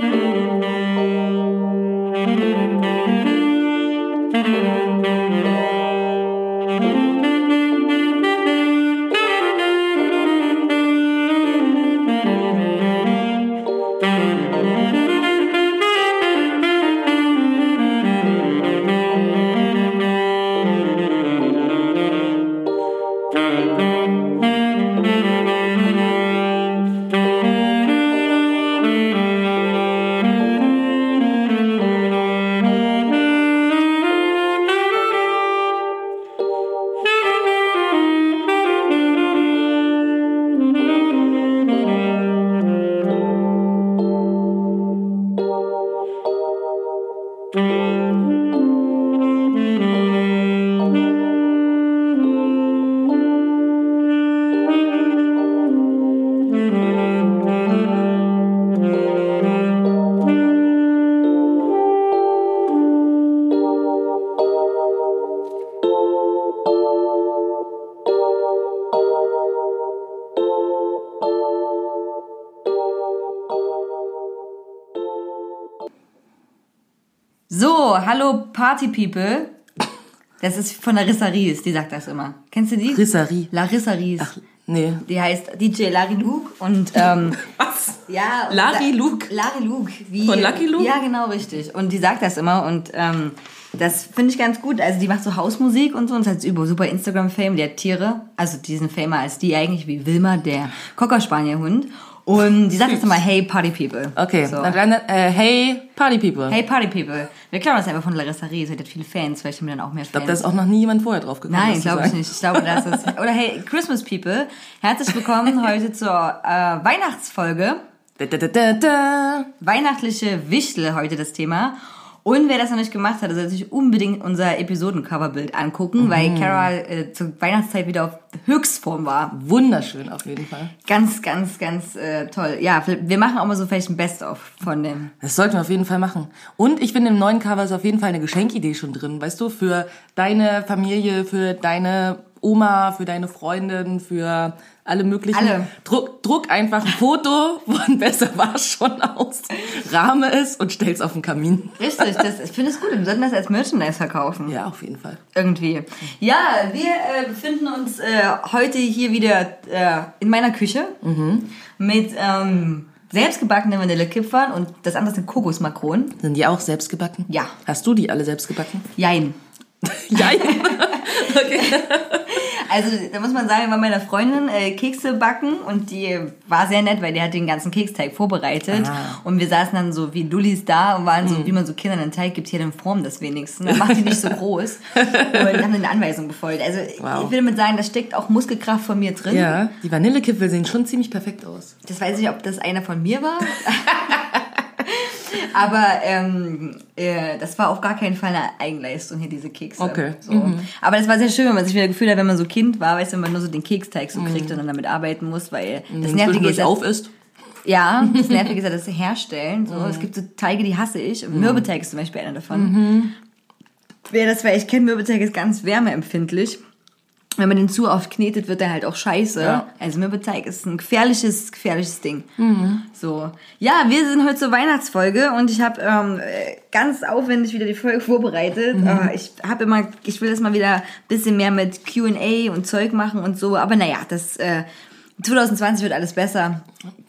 So, Party People. Das ist von Larissa Ries, die sagt das immer. Kennst du die? Risserie. Larissa Ries. Ach, nee. Die heißt DJ Larry Luke und ähm, Was? ja. Larry da- Luke? Larry Luke. Wie, Von Lucky Luke? Ja, genau, richtig. Und die sagt das immer und ähm, das finde ich ganz gut. Also die macht so Hausmusik und so und hat über super Instagram-Fame. Die hat Tiere, also diesen Famer als die eigentlich wie Wilma, der Cocker-Spanier-Hund. Und die sagt jetzt immer, hey Party People. Okay, So. dann, äh, hey, Party People. Hey Party People. Wir klauen das einfach von Larissa Ries. Sie hat viele Fans, vielleicht haben wir dann auch mehr Fans. Ich glaube, da ist auch noch nie jemand vorher drauf gekommen. Nein, glaube ich nicht. Ich glaube, das ist. Oder hey, Christmas People. Herzlich willkommen heute zur äh, Weihnachtsfolge. Da, da, da, da, da. Weihnachtliche Wichtel heute das Thema. Und wer das noch nicht gemacht hat, soll sich unbedingt unser Episodencoverbild angucken, weil Carol äh, zur Weihnachtszeit wieder auf Höchstform war. Wunderschön auf jeden Fall. Ganz, ganz, ganz äh, toll. Ja, wir machen auch mal so vielleicht ein Best-of von dem. Das sollten wir auf jeden Fall machen. Und ich finde, im neuen Cover ist auf jeden Fall eine Geschenkidee schon drin, weißt du, für deine Familie, für deine Oma, für deine Freundin, für alle möglichen. Alle. Druck, druck einfach ein Foto von Besser war schon aus, rahme es und stell's auf den Kamin. Richtig, das, ich finde es gut. Wir sollten das als Merchandise verkaufen. Ja, auf jeden Fall. Irgendwie. Ja, wir äh, befinden uns äh, heute hier wieder äh, in meiner Küche mit ähm, selbstgebackenen Vanillekipfern und das andere sind Kokosmakronen. Sind die auch selbst gebacken? Ja. Hast du die alle selbst gebacken? Jein. Ja. okay. Also da muss man sagen, wir waren meiner Freundin äh, Kekse backen und die war sehr nett, weil die hat den ganzen Keksteig vorbereitet Ah. und wir saßen dann so wie Lullis da und waren so, wie man so Kindern einen Teig gibt, hier dann form das wenigstens. Dann macht die nicht so groß und haben eine Anweisung befolgt. Also Wow. ich will damit sagen, da steckt auch Muskelkraft von mir drin. Ja, die Vanillekipfel sehen schon ziemlich perfekt aus. Das weiß ich nicht, ob das einer von mir war. Aber ähm, äh, das war auf gar keinen Fall eine Eigenleistung hier, diese Kekse. Okay. So. Aber das war sehr schön, wenn man sich wieder gefühlt hat, wenn man so Kind war, weißt du, wenn man nur so den Keksteig so kriegt und dann damit arbeiten muss, weil das Nervige ist, auf ist. ja, das Nervige ist ja das Herstellen. So. Es gibt so Teige, die hasse ich. Und Mürbeteig ist zum Beispiel einer davon. Wer das vielleicht kennt, Mürbeteig ist ganz wärmeempfindlich. Wenn man den zu oft knetet, wird er halt auch scheiße. Ja. Also Mürbeteig ist ein gefährliches, gefährliches Ding. So. Ja, wir sind heute zur Weihnachtsfolge und ich habe ähm, äh, ganz aufwendig wieder die Folge vorbereitet. Äh, ich habe immer, ich will das mal wieder ein bisschen mehr mit Q&A und Zeug machen und so. Aber naja, das äh, 2020 wird alles besser.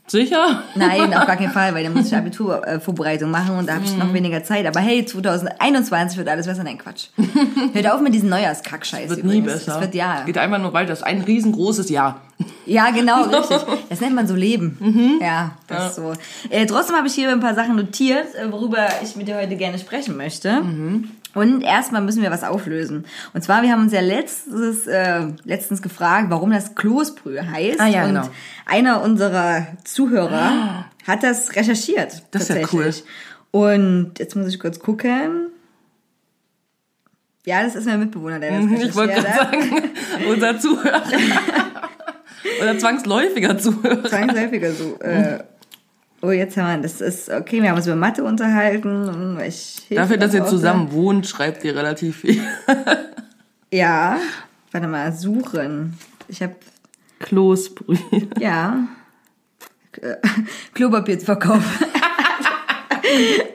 Sicher? Nein, auf gar keinen Fall, weil dann muss ich Abiturvorbereitung machen und da habe ich noch weniger Zeit. Aber hey, 2021 wird alles besser. Nein, Quatsch. Hört auf mit diesem Neujahrskackscheiß Wird nie übrigens. besser. Es wird ja. Geht einfach nur weiter. Das ist ein riesengroßes Ja. Ja, genau, richtig. Das nennt man so Leben. Mhm. Ja, das ist so. Äh, trotzdem habe ich hier ein paar Sachen notiert, äh, worüber ich mit dir heute gerne sprechen möchte. Mhm. Und erstmal müssen wir was auflösen. Und zwar, wir haben uns ja letztes, äh, letztens gefragt, warum das Kloßbrühe heißt. Ah, ja, Und genau. einer unserer Zuhörer hat das recherchiert. Das ist ja tatsächlich. Und jetzt muss ich kurz gucken. Ja, das ist mein Mitbewohner, der das Mhm, Ich wollte recherchiert gerade sagen, unser Zuhörer. Oder zwangsläufiger Zuhörer. zwangsläufiger so. Oh, jetzt haben wir, das ist, okay, wir haben uns über Mathe unterhalten. Dafür, dass ihr aus, zusammen wohnt, schreibt ihr relativ viel. Ja, warte mal, suchen. Ich habe, Kloßbrühe. ja, Äh, Klopapierverkauf.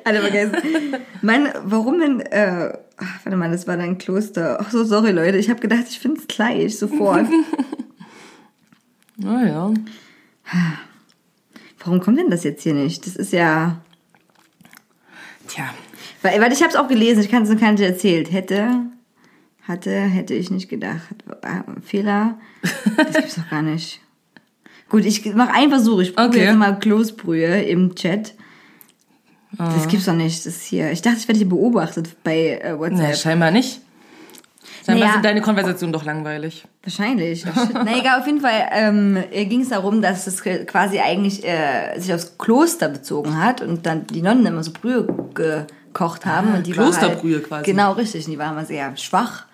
Alle vergessen. Mann, warum denn, äh, ach, warte mal, das war dein Kloster. Ach so, sorry Leute, ich habe gedacht, ich finde es gleich, sofort. Naja. Warum kommt denn das jetzt hier nicht? Das ist ja... Tja. Weil, weil ich habe es auch gelesen, ich kann es noch gar nicht erzählt. Hätte, hatte, hätte ich nicht gedacht. Ah, Fehler, das gibt's doch gar nicht. Gut, ich mache einen Versuch. Ich probiere Okay. jetzt mal Kloßbrühe im Chat. Das gibt's doch nicht. Das ist hier. Ich dachte, ich werde hier beobachtet bei äh, Nee, WhatsApp. scheinbar nicht. Scheinbar Naja. sind deine Konversationen doch langweilig. Wahrscheinlich. Oh. Na egal, auf jeden Fall ähm, ging es darum, dass es quasi eigentlich äh, sich aufs Kloster bezogen hat und dann die Nonnen immer so Brühe gekocht haben. und die war Klosterbrühe halt, quasi. Genau, richtig. Und die waren immer sehr schwach.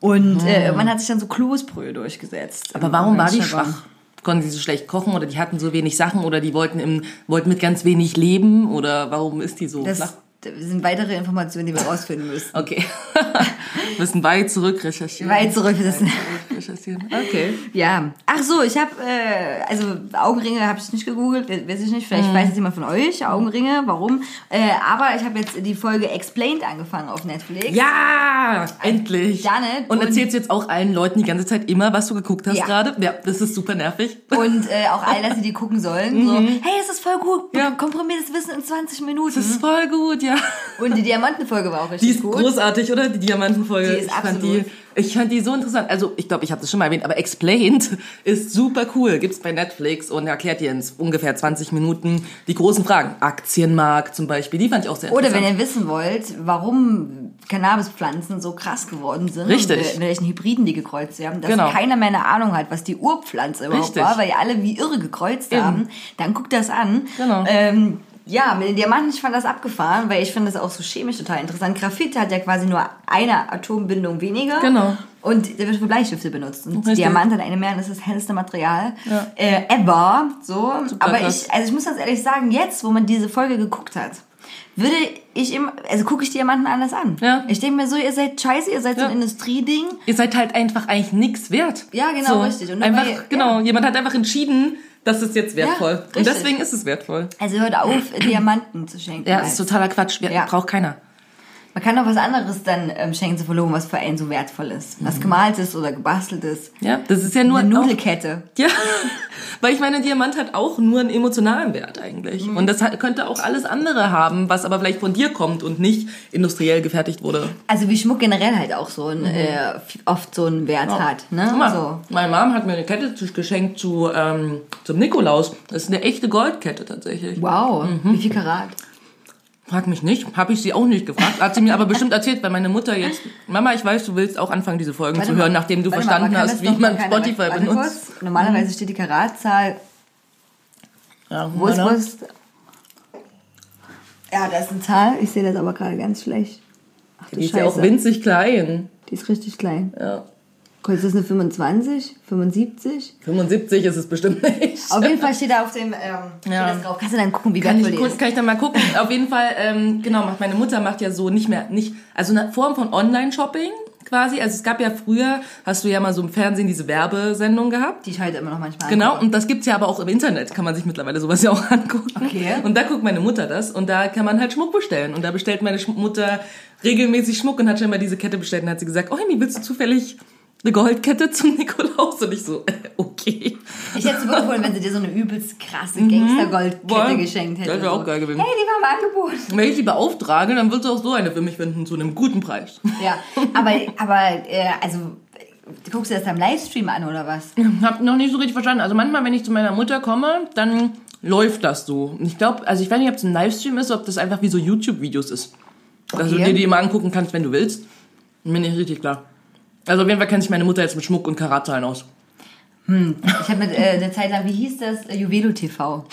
Und äh, man hat sich dann so Kloßbrühe durchgesetzt. Aber warum war die schwach? Konnten sie so schlecht kochen oder die hatten so wenig Sachen oder die wollten im, wollten mit ganz wenig leben oder warum ist die so Das flach? Sind weitere Informationen, die wir rausfinden müssen. Okay. Müssen weit zurück recherchieren. Weit zurück. Das zurück recherchieren. Okay. Ja. Ach so, ich habe, äh, also Augenringe habe ich nicht gegoogelt, we- weiß ich nicht. Vielleicht Mhm. weiß es jemand von euch, Augenringe, warum. Äh, aber ich habe jetzt die Folge Explained angefangen auf Netflix. Ja, endlich. Janet und und- erzählst jetzt auch allen Leuten die ganze Zeit immer, was du geguckt hast Ja. gerade? Ja, das ist super nervig. Und äh, auch allen, dass sie die gucken sollen. So, hey, das ist voll gut. Mhm. Ja. Komprimiertes Wissen in 20 Minuten. Das ist voll gut, ja. Und die Diamantenfolge war auch richtig Die ist gut. großartig, oder? Die Diamantenfolge. Die ist ich fand absolut. die, ich fand die so interessant. Also, ich glaube, ich habe das schon mal erwähnt, aber Explained ist super cool. Gibt's bei Netflix und erklärt dir in ungefähr 20 Minuten die großen Fragen. Aktienmarkt zum Beispiel, die fand ich auch sehr Oder interessant. wenn ihr wissen wollt, warum Cannabispflanzen so krass geworden sind Richtig. mit welchen Hybriden die gekreuzt haben, dass Genau. keiner mehr eine Ahnung hat, was die Urpflanze überhaupt Richtig. war, weil die alle wie irre gekreuzt Eben. haben, dann guckt das an. Genau. Ähm, ja, mit den Diamanten, ich fand das abgefahren, weil ich finde das auch so chemisch total interessant. Graphit hat ja quasi nur eine Atombindung weniger. Genau. Und der wird für Bleistifte benutzt. Und Richtig. Diamant hat eine mehr und das ist das hellste Material äh, ever. So. Aber krass. ich, also ich muss ganz ehrlich sagen, jetzt, wo man diese Folge geguckt hat, würde ich immer, also gucke ich Diamanten anders an. Ja. Ich denke mir so, ihr seid scheiße, ihr seid so Ja. ein Industrieding. Ihr seid halt einfach eigentlich nix wert. Ja, genau, so, richtig. Und einfach, weil- genau, ja. jemand hat einfach entschieden, das ist jetzt wertvoll. richtig. und deswegen ist es wertvoll. Also hört auf, Diamanten zu schenken. Ja, das ist totaler Quatsch. Wir, Ja. Braucht keiner. Man kann auch was anderes dann ähm, schenken zu Verlobung, was für einen so wertvoll ist. Was gemaltes oder gebasteltes. Ja, das ist ja nur Eine auch- Nudelkette. Ja, weil ich meine, Diamant hat auch nur einen emotionalen Wert eigentlich. Mhm. Und das könnte auch alles andere haben, was aber vielleicht von dir kommt und nicht industriell gefertigt wurde. Also wie Schmuck generell halt auch so ein, äh, oft so einen Wert hat. Ne? Mhm. Guck mal, So. Meine Mom hat mir eine Kette geschenkt zu, ähm, zum Nikolaus. Das ist eine echte Goldkette tatsächlich. Wow, Mhm. wie viel Karat? Frag mich nicht, habe ich sie auch nicht gefragt. Hat sie mir aber bestimmt erzählt, weil meine Mutter jetzt... Mama, ich weiß, du willst auch anfangen, diese Folgen Warte zu mal, hören, nachdem du warte mal, verstanden kann hast, wie man Spotify warte benutzt. Kurz. Normalerweise steht die Karatzahl. Ja, Wo ist, wo ist? Ja, da ist eine Zahl. Ich sehe das aber gerade ganz schlecht. Ach Die ist ja auch winzig klein. Die ist richtig klein. Ja. Ist das eine 25? 75? 75 ist es bestimmt nicht. Auf jeden Fall steht da auf dem, ähm, steht Ja. das drauf. Kannst du dann gucken, wie Kann wertvoll ich, die kurz, ist? kann ich dann mal gucken. Auf jeden Fall, ähm, genau, macht meine Mutter macht ja so nicht mehr, nicht, also eine Form von Online-Shopping quasi. Also es gab ja früher, hast du ja mal so im Fernsehen diese Werbesendung gehabt. Die ich heute immer noch manchmal Genau, angucke. und das gibt's ja aber auch im Internet, kann man sich mittlerweile sowas ja auch angucken. Okay. Und da guckt meine Mutter das und da kann man halt Schmuck bestellen. Und da bestellt meine Mutter regelmäßig Schmuck und hat schon mal diese Kette bestellt und hat sie gesagt, oh Amy, willst du zufällig eine Goldkette zum Nikolaus? Und ich so, äh, okay. Ich hätte es super gefunden, wenn sie dir so eine übelst krasse Gangster-Goldkette Voll. geschenkt hätte. Mhm. Das wär auch geil gewesen. Hey, die war im Angebot. Wenn ich die beauftrage, dann wird sie auch so eine für mich finden, zu einem guten Preis. Ja, aber, aber äh, also, du guckst dir das am Livestream an oder was? Hab noch nicht so richtig verstanden. Also manchmal, wenn ich zu meiner Mutter komme, dann läuft das so. Ich glaube, also ich weiß nicht, ob es ein Livestream ist, ob das einfach wie so YouTube-Videos ist. Dass du dir die immer angucken kannst, wenn du willst. Bin nicht richtig klar. Also auf jeden Fall kennt sich meine Mutter jetzt mit Schmuck und Karatzahlen aus. Ich habe mit äh, eine Zeit lang, wie hieß das? Äh, Juvelo TV.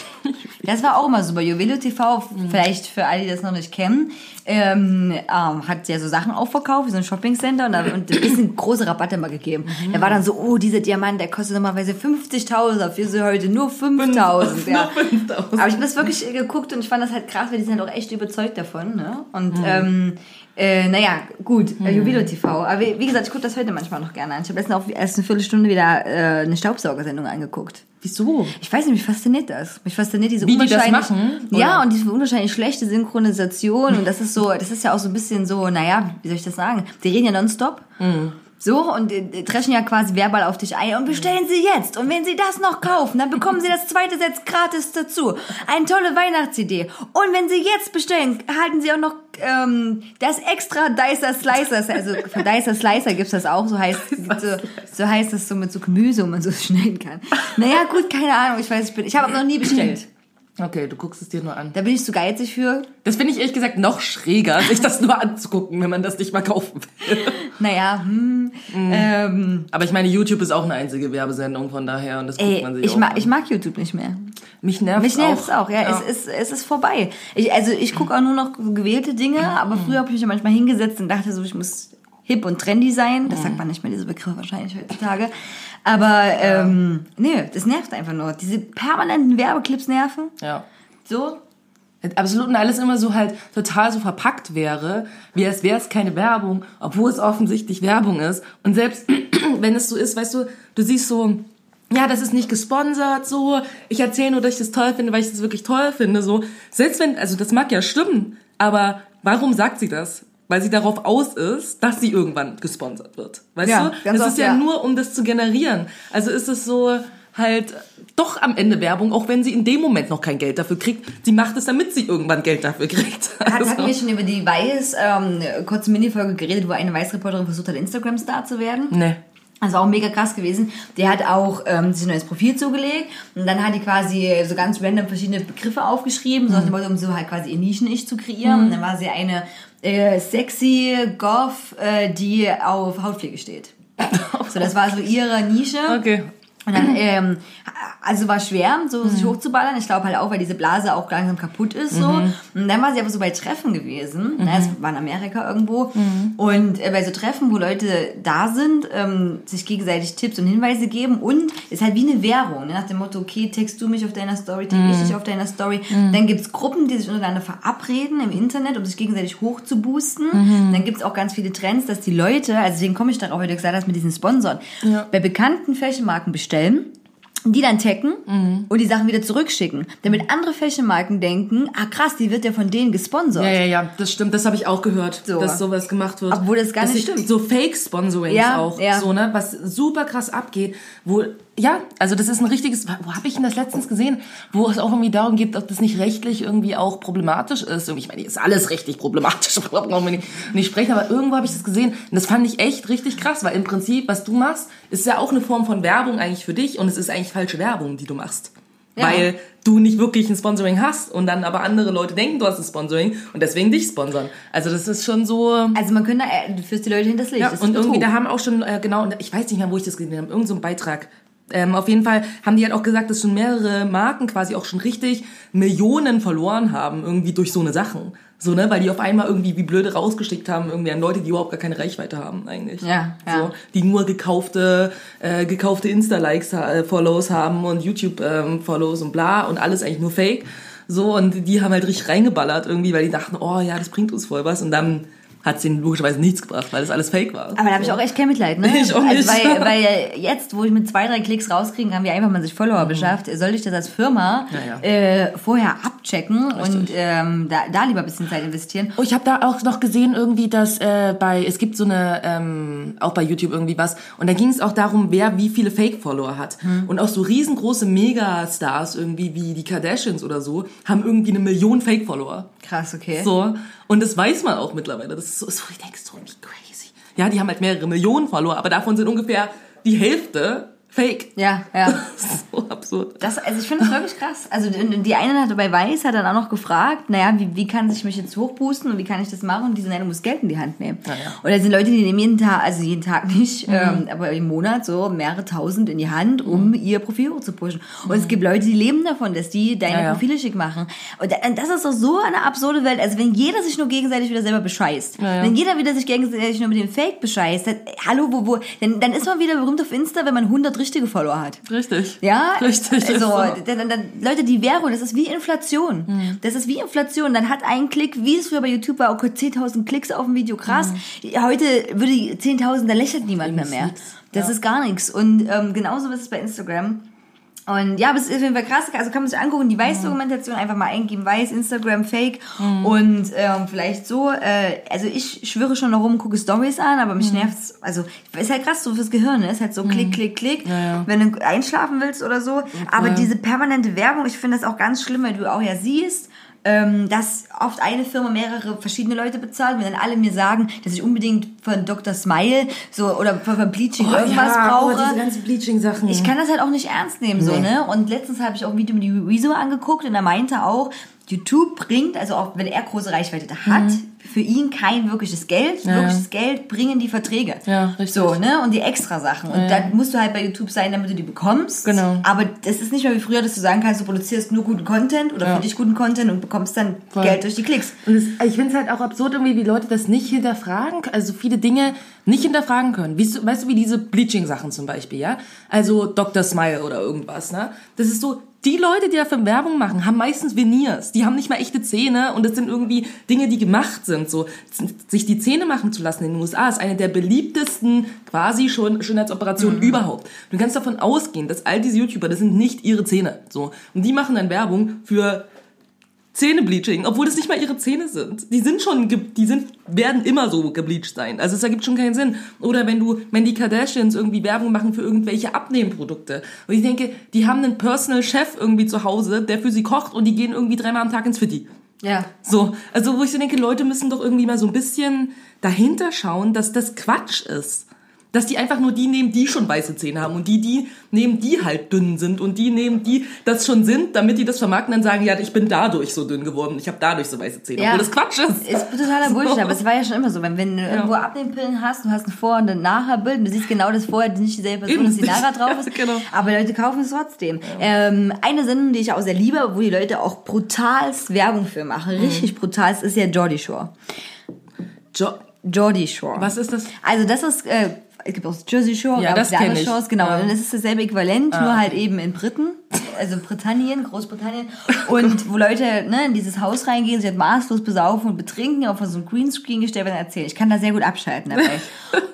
Das war auch immer super. Juvelo TV, vielleicht für alle, die das noch nicht kennen, ähm, ähm, hat ja so Sachen aufverkauft, wie so ein Shoppingcenter und, da, und ein bisschen große Rabatte mal gegeben. Da war dann so, oh, dieser Diamant, der kostet normalerweise 50.000, dafür ist er heute nur 5.000. Ja. Nur 5.000. Aber ich habe das wirklich äh, geguckt und ich fand das halt krass, weil die sind halt auch echt überzeugt davon. Ne? Und ähm, äh, naja, gut, äh, Juvelo TV. Aber wie, wie gesagt, ich gucke das heute manchmal noch gerne an. Ich habe letztens auch erst eine Viertelstunde wieder äh, eine Staubsaugersendung angeguckt. Wieso? Ich weiß nicht, mich fasziniert das. Mich fasziniert diese Wie die das unwahrscheinlich, machen, Ja, und diese unwahrscheinlich schlechte Synchronisation. Und das ist so, das ist ja auch so ein bisschen so, naja, wie soll ich das sagen? Die reden ja nonstop. Mhm. So, und äh, dreschen ja quasi verbal auf dich ein. Und bestellen Sie jetzt. Und wenn Sie das noch kaufen, dann bekommen Sie das zweite Set gratis dazu. Eine tolle Weihnachtsidee. Und wenn Sie jetzt bestellen, erhalten Sie auch noch ähm, das extra Dicer Slicers. Also für Dicer Slicer gibt's das auch. So heißt, so, so heißt das so mit so Gemüse, wo man so schneiden kann. Naja, gut, keine Ahnung. Ich weiß, ich bin, ich habe noch nie bestellt. Okay, du guckst es dir nur an. Da bin ich zu geizig für. Das finde ich ehrlich gesagt noch schräger, sich das nur anzugucken, wenn man das nicht mal kaufen will. Naja, hm, Mhm. ähm, Aber ich meine, YouTube ist auch eine einzige Werbesendung, von daher, und das guckt ey, man sich ich, auch mag, an. ich mag YouTube nicht mehr. Mich nervt Mich nervt auch. auch, ja. Es, ist, es ist vorbei. Ich, also ich gucke auch nur noch gewählte Dinge, aber früher habe ich mich ja manchmal hingesetzt und dachte so, ich muss hip und trendy sein. Das sagt man nicht mehr, diese Begriffe wahrscheinlich heutzutage. Aber ähm, nee, das nervt einfach nur. Diese permanenten Werbeclips nerven. Ja. So. Absolut und alles immer so halt total so verpackt wäre, wie als wäre es keine Werbung, obwohl es offensichtlich Werbung ist. Und selbst wenn es so ist, weißt du, du siehst so, ja, das ist nicht gesponsert, so, ich erzähle nur, dass ich das toll finde, weil ich das wirklich toll finde, so. Selbst wenn, also das mag ja stimmen, aber warum sagt sie das? Weil sie darauf aus ist, dass sie irgendwann gesponsert wird. Weißt Ja, du? Das ist ja, ja. nur, um das zu generieren. Also ist es so halt doch am Ende Werbung, auch wenn sie in dem Moment noch kein Geld dafür kriegt. Sie macht es, damit sie irgendwann Geld dafür kriegt. Hat, Also- hatten wir schon über die Weiß, ähm, kurze Minifolge geredet, wo eine Weiß-Reporterin versucht hat, Instagram-Star zu werden? Nee. Also auch mega krass gewesen. Der hat auch ähm, sich ein neues Profil zugelegt und dann hat die quasi so ganz random verschiedene Begriffe aufgeschrieben, dem Motto, um so halt quasi ihr Nischen-Ich zu kreieren. Und dann war sie eine äh, sexy Goth, äh, die auf Hautpflege steht. So, das war so ihre Nische. Okay. Und dann, ähm, also war schwer, so sich hochzuballern. Ich glaube halt auch, weil diese Blase auch langsam kaputt ist. so. Und dann war sie aber so bei Treffen gewesen. Ne, es war in Amerika irgendwo. Und äh, bei so Treffen, wo Leute da sind, ähm, sich gegenseitig Tipps und Hinweise geben. Und ist halt wie eine Währung. Ne? Nach dem Motto, okay, text du mich auf deiner Story, tag ich dich auf deiner Story. Dann gibt's Gruppen, die sich untereinander verabreden im Internet, um sich gegenseitig hochzuboosten. Dann gibt's auch ganz viele Trends, dass die Leute, also deswegen komme ich darauf, weil du gesagt hast, mit diesen Sponsoren, Ja. bei bekannten Fashionmarken bestellen, die dann taggen Mhm. und die Sachen wieder zurückschicken, damit andere Fashionmarken denken, ah krass, die wird ja von denen gesponsert. Ja, ja, ja, das stimmt. Das habe ich auch gehört, So. dass sowas gemacht wird. Obwohl das gar Dass nicht stimmt. So Fake-Sponsorings Ja, auch, ja. so, ne, was super krass abgeht, wo, ja, also das ist ein richtiges, wo habe ich denn das letztens gesehen, wo es auch irgendwie darum geht, ob das nicht rechtlich irgendwie auch problematisch ist. Irgendwie, Ich meine, ist alles rechtlich problematisch, brauchen wir nicht, nicht sprechen, aber irgendwo habe ich das gesehen und das fand ich echt richtig krass, weil im Prinzip, was du machst, ist ja auch eine Form von Werbung eigentlich für dich und es ist eigentlich falsche Werbung, die du machst. Ja. Weil du nicht wirklich ein Sponsoring hast und dann aber andere Leute denken, du hast ein Sponsoring und deswegen dich sponsern. Also das ist schon so. Also man könnte, äh, du führst die Leute hinters Licht. Ja, und irgendwie, da haben auch schon, äh, genau, und ich weiß nicht mehr, wo ich das gesehen habe, irgendein so ein Beitrag. Ähm, auf jeden Fall haben die halt auch gesagt, dass schon mehrere Marken quasi auch schon richtig Millionen verloren haben, irgendwie durch so eine Sachen. So, ne, weil die auf einmal irgendwie wie blöde rausgeschickt haben, irgendwie an Leute, die überhaupt gar keine Reichweite haben, eigentlich. Ja, ja. So, die nur gekaufte, äh, gekaufte Insta-Likes, äh, Follows haben und YouTube-Follows und bla und alles eigentlich nur Fake. So, und die haben halt richtig reingeballert irgendwie, weil die dachten, oh ja, das bringt uns voll was. Und dann hat's denen logischerweise nichts gebracht, weil das alles Fake war. Aber da habe ich auch echt kein Mitleid, ne? Ich auch Also nicht. weil, weil jetzt, wo ich mit zwei, drei Klicks rauskriegen kann, wie einfach man sich Follower beschafft, sollte ich das als Firma Mhm. Ja, ja. Äh, vorher abchecken und ähm, da, da lieber ein bisschen Zeit investieren. Oh, ich habe da auch noch gesehen irgendwie, dass äh, bei es gibt so eine ähm, auch bei YouTube irgendwie was und da ging es auch darum, wer wie viele Fake-Follower hat und auch so riesengroße Megastars irgendwie wie die Kardashians oder so haben irgendwie eine Million Fake-Follower. Krass, okay. So und das weiß man auch mittlerweile. Das ist so, so ich denke so crazy. Ja, die haben halt mehrere Millionen Follower, aber davon sind ungefähr die Hälfte Fake. Ja, ja. so absurd. Das, also ich finde das wirklich krass. Also die eine hatte bei Weiß hat dann auch noch gefragt, naja, wie, wie kann ich mich jetzt hochboosten und wie kann ich das machen? Und die sind, nein, du musst Geld in die Hand nehmen. Ja, ja. Und da sind Leute, die nehmen jeden Tag, also jeden Tag nicht, ähm, aber im Monat so mehrere tausend in die Hand, um ihr Profil hochzupushen. Und es gibt Leute, die leben davon, dass die deine Ja. Profile schick machen. Und da- das ist doch so eine absurde Welt. Also wenn jeder sich nur gegenseitig wieder selber bescheißt, wenn jeder wieder sich gegenseitig nur mit dem Fake bescheißt, dann, hallo, wo, wo, dann, dann ist man wieder berühmt auf Insta, wenn man 100 richtige Follower hat. Richtig. Ja, Richtig. Also, so. dann, dann, Leute, die Währung, das ist wie Inflation. Mhm. Das ist wie Inflation. Dann hat ein Klick, wie es früher bei YouTube war, Gott, 10.000 Klicks auf ein Video, krass. Mhm. Heute würde die 10.000, da lächelt niemand mehr mehr. Das Ja. ist gar nichts. Und ähm, genauso ist es bei Instagram. Und ja, aber es ist auf jeden Fall krass. Also kann man sich angucken, die Weiß-Dokumentation einfach mal eingeben, Weiß, Instagram, Fake. Und ähm, vielleicht so, äh, also ich schwöre schon noch rum, gucke Stories an, aber mich nervt's. Also ist halt krass so fürs Gehirn, ne? Ist halt so klick, klick, klick, ja. wenn du einschlafen willst oder so. Aber diese permanente Werbung, ich finde das auch ganz schlimm, weil du auch ja siehst, ähm, dass oft eine Firma mehrere verschiedene Leute bezahlt, wenn dann alle mir sagen, dass ich unbedingt von Dr. Smile so oder von, Bleaching irgendwas brauche. Oh, diese ganzen Bleaching-Sachen. Ich kann das halt auch nicht ernst nehmen, so, ne? Und letztens habe ich auch ein Video mit die Rezo angeguckt und er meinte auch, YouTube bringt, also auch wenn er große Reichweite hat, für ihn kein wirkliches Geld. Ja, wirkliches Geld bringen die Verträge. Ja, richtig. So, ne? Und die extra Sachen. Und dann musst du halt bei YouTube sein, damit du die bekommst. Genau. Aber das ist nicht mehr wie früher, dass du sagen kannst, du produzierst nur guten Content oder Ja. für dich guten Content und bekommst dann Voll. Geld durch die Klicks. Und es, ich finde es halt auch absurd, irgendwie, wie Leute das nicht hinterfragen, also viele Dinge nicht hinterfragen können. Weißt du, weißt du wie diese Bleaching-Sachen zum Beispiel, ja? Also Dr. Smile oder irgendwas, ne? Das ist so, die Leute, die dafür Werbung machen, haben meistens Veneers. Die haben nicht mal echte Zähne und das sind irgendwie Dinge, die gemacht sind. So, sich die Zähne machen zu lassen in den USA ist eine der beliebtesten quasi schon Schönheitsoperationen überhaupt. Du kannst davon ausgehen, dass all diese YouTuber, das sind nicht ihre Zähne. So. Und die machen dann Werbung für Zähnebleaching, obwohl das nicht mal ihre Zähne sind. Die sind schon, die sind, werden immer so gebleached sein. Also es ergibt schon keinen Sinn. Oder wenn du, wenn die Kardashians irgendwie Werbung machen für irgendwelche Abnehmprodukte. Und ich denke, die haben einen Personal Chef irgendwie zu Hause, der für sie kocht und die gehen irgendwie dreimal am Tag ins Fitti. Ja. So, also wo ich so denke, Leute müssen doch irgendwie mal so ein bisschen dahinter schauen, dass das Quatsch ist. Dass die einfach nur die nehmen, die schon weiße Zähne haben und die, die nehmen, die halt dünn sind und die nehmen, die das schon sind, damit die das vermarkten, dann sagen, ja, ich bin dadurch so dünn geworden, ich habe dadurch so weiße Zähne, Ja. obwohl das Quatsch ist. Ist totaler So. Bullshit, aber es war ja schon immer so. Wenn, wenn du irgendwo Abnehmpillen hast, du hast ein Vor- und ein Nachher-Bild und du siehst genau das Vorher, nicht dieselbe Person, dass die Nachher drauf ist. Ja, genau. Aber Leute kaufen es trotzdem. Ähm, eine Sendung, die ich auch sehr liebe, wo die Leute auch brutalst Werbung für machen, Mhm. richtig brutalst, ist ja Geordie Shore. Jo Geordie Shore. Was ist das? Also das ist, äh, es gibt auch Jersey Shore, Ja, das andere. Shores, genau. Ja. Und es ist dasselbe Äquivalent, nur halt eben in Briten, also Britannien, Großbritannien. Und wo Leute ne, in dieses Haus reingehen, sich halt maßlos besaufen und betrinken, auf so einem Greenscreen gestellt werden, erzählen. Ich kann da sehr gut abschalten dabei.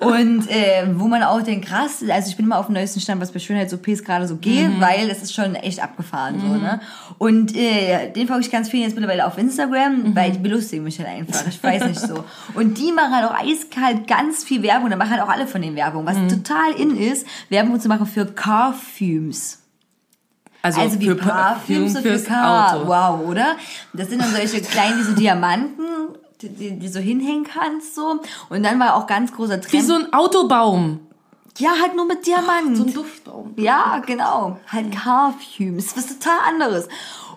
und äh, wo man auch denkt, krass, also ich bin immer auf dem neuesten Stand, was bei Schönheits-OPs gerade so geht, Mhm. weil es ist schon echt abgefahren so, ne? Und äh, den folge ich ganz vielen jetzt mittlerweile auf Instagram, Mhm. weil die belustigen mich halt einfach. Ich weiß nicht so. Und die machen halt auch eiskalt ganz viel Werbung. Da machen halt auch alle von den Werbung. Was Mhm. total in ist, Werbung zu machen für Carfumes. Also wie Parfüms so für fürs Car. Auto. Wow, oder? Das sind dann solche kleinen wie so Diamanten, die, die, die so hinhängen kannst so. Und dann war auch ganz großer Wie Trend. so ein Autobaum. ja, halt nur mit Diamant. So ein Duftbaum. Ja, genau. Halt Parfüms. Was total anderes.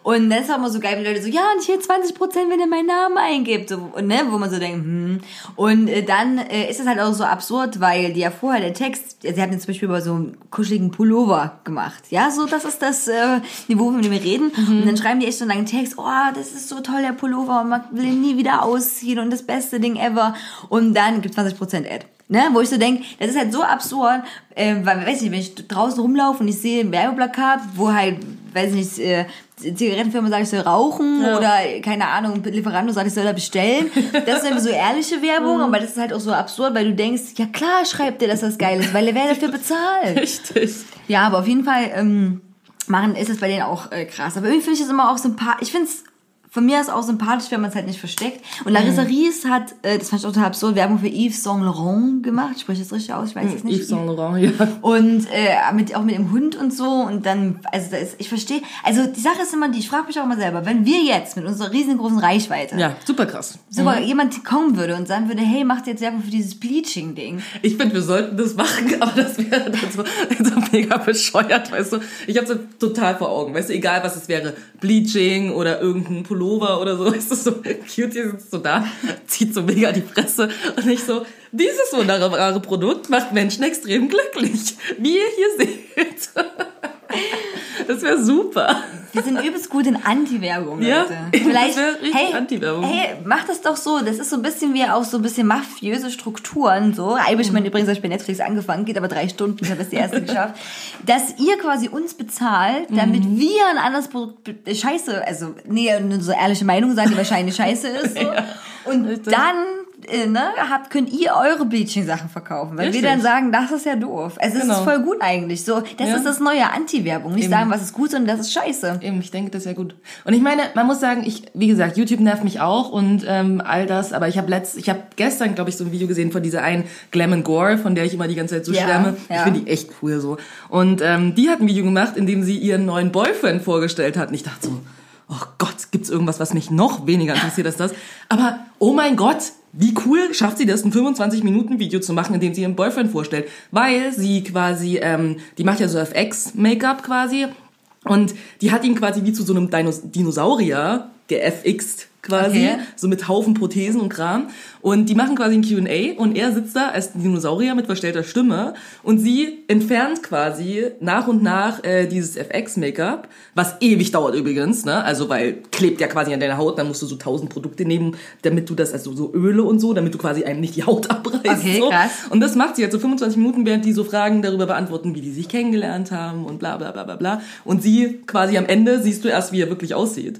Und das ist auch immer so geil, wie Leute so, ja, und hier 20 Prozent, wenn ihr meinen Namen eingibt. So, und, ne, wo man so denkt, hm. Und äh, dann äh, ist es halt auch so absurd, weil die ja vorher der Text, sie haben jetzt zum Beispiel über so einen kuscheligen Pullover gemacht. Ja, so, das ist das äh, Niveau, von dem wir reden. Und dann schreiben die echt so einen langen Text, oh, das ist so toll, der Pullover, und man will ihn nie wieder ausziehen und das beste Ding ever. Und dann gibt 20 Prozent Ad. Ne, wo ich so denke, das ist halt so absurd, äh, weil, weiß nicht, wenn ich draußen rumlaufe und ich sehe ein Werbeplakat, wo halt, weiß nicht, äh, Zigarettenfirma sagt, ich soll rauchen Ja. oder, keine Ahnung, Lieferando sagt, ich soll da bestellen. Das ist irgendwie so ehrliche Werbung, aber das ist halt auch so absurd, weil du denkst, ja klar schreibt der, dass das geil ist, weil er wäre dafür bezahlt. Richtig. Ja, aber auf jeden Fall ähm, machen ist es bei denen auch äh, krass. Aber irgendwie finde ich das immer auch sympathisch. Ich finde es von mir aus auch sympathisch, wenn man es halt nicht versteckt. Und Larissa Ries hat, äh, das fand ich total absurd, Werbung für Yves Saint Laurent gemacht. Ich spreche das richtig aus, ich weiß es nicht. Yves Saint Laurent, ja. Und äh, mit, auch mit dem Hund und so. Und dann, also ist, ich verstehe, also die Sache ist immer die, ich frage mich auch immer selber, wenn wir jetzt mit unserer riesengroßen Reichweite Ja, super krass. sogar jemand kommen würde und sagen würde, hey, macht jetzt Werbung für dieses Bleaching-Ding. Ich finde, wir sollten das machen, aber das wäre dann so, so mega bescheuert, weißt du. Ich habe so total vor Augen, weißt du, egal was es wäre, Bleaching oder irgendein Pullover oder so, weißt du, so cute, die sitzt so da, zieht so mega die Fresse und ich so, dieses wunderbare Produkt macht Menschen extrem glücklich, wie ihr hier seht. Das wäre super. Wir sind übelst gut in Anti-Werbung, Ja, Leute. Vielleicht, hey, Anti-Werbung. hey, mach das doch so. Das ist so ein bisschen wie auch so ein bisschen mafiöse Strukturen, so. Irishman übrigens habe ich bei Netflix angefangen, geht aber drei Stunden, ich habe es die erste geschafft. Dass ihr quasi uns bezahlt, damit wir ein anderes Produkt, be- scheiße, also, nee, eine so ehrliche Meinung sagen, die wahrscheinlich scheiße ist, so. Und richtig. dann äh, ne, habt, könnt ihr eure Bleaching-Sachen verkaufen. Weil Richtig. wir dann sagen, das ist ja doof. Es Genau. ist voll gut eigentlich. So, das Ja. ist das neue Anti-Werbung. Nicht Eben. sagen, was ist gut, sondern das ist scheiße. Eben, ich denke, das ist ja gut. Und ich meine, man muss sagen, ich, wie gesagt, YouTube nervt mich auch und ähm, all das, aber ich habe letzt, ich habe gestern, glaube ich, so ein Video gesehen von dieser einen Glam and Gore, von der ich immer die ganze Zeit so Ja, schwärme. Ich ja. finde die echt cool so. Und ähm, die hat ein Video gemacht, in dem sie ihren neuen Boyfriend vorgestellt hat. Und ich dachte so, oh Gott, gibt's irgendwas, was mich noch weniger interessiert als das? Aber oh mein Gott, wie cool schafft sie das, ein 25-Minuten-Video zu machen, in dem sie ihren Boyfriend vorstellt? Weil sie quasi, ähm, die macht ja so FX-Make-up quasi. Und die hat ihn quasi wie zu so einem Dinos Dinosaurier geFXt quasi, Okay. so mit Haufen Prothesen und Kram. Und die machen quasi ein Q&A und er sitzt da als Dinosaurier mit verstellter Stimme und sie entfernt quasi nach und nach äh, dieses FX-Make-up, was ewig dauert übrigens, ne? Also weil klebt ja quasi an deiner Haut, dann musst du so tausend Produkte nehmen, damit du das, also so Öle und so, damit du quasi einem nicht die Haut abreißt. Okay, so. krass. Und das macht sie jetzt so 25 Minuten, während die so Fragen darüber beantworten, wie die sich kennengelernt haben und bla bla bla bla bla. Und sie quasi am Ende siehst du erst, wie er wirklich aussieht.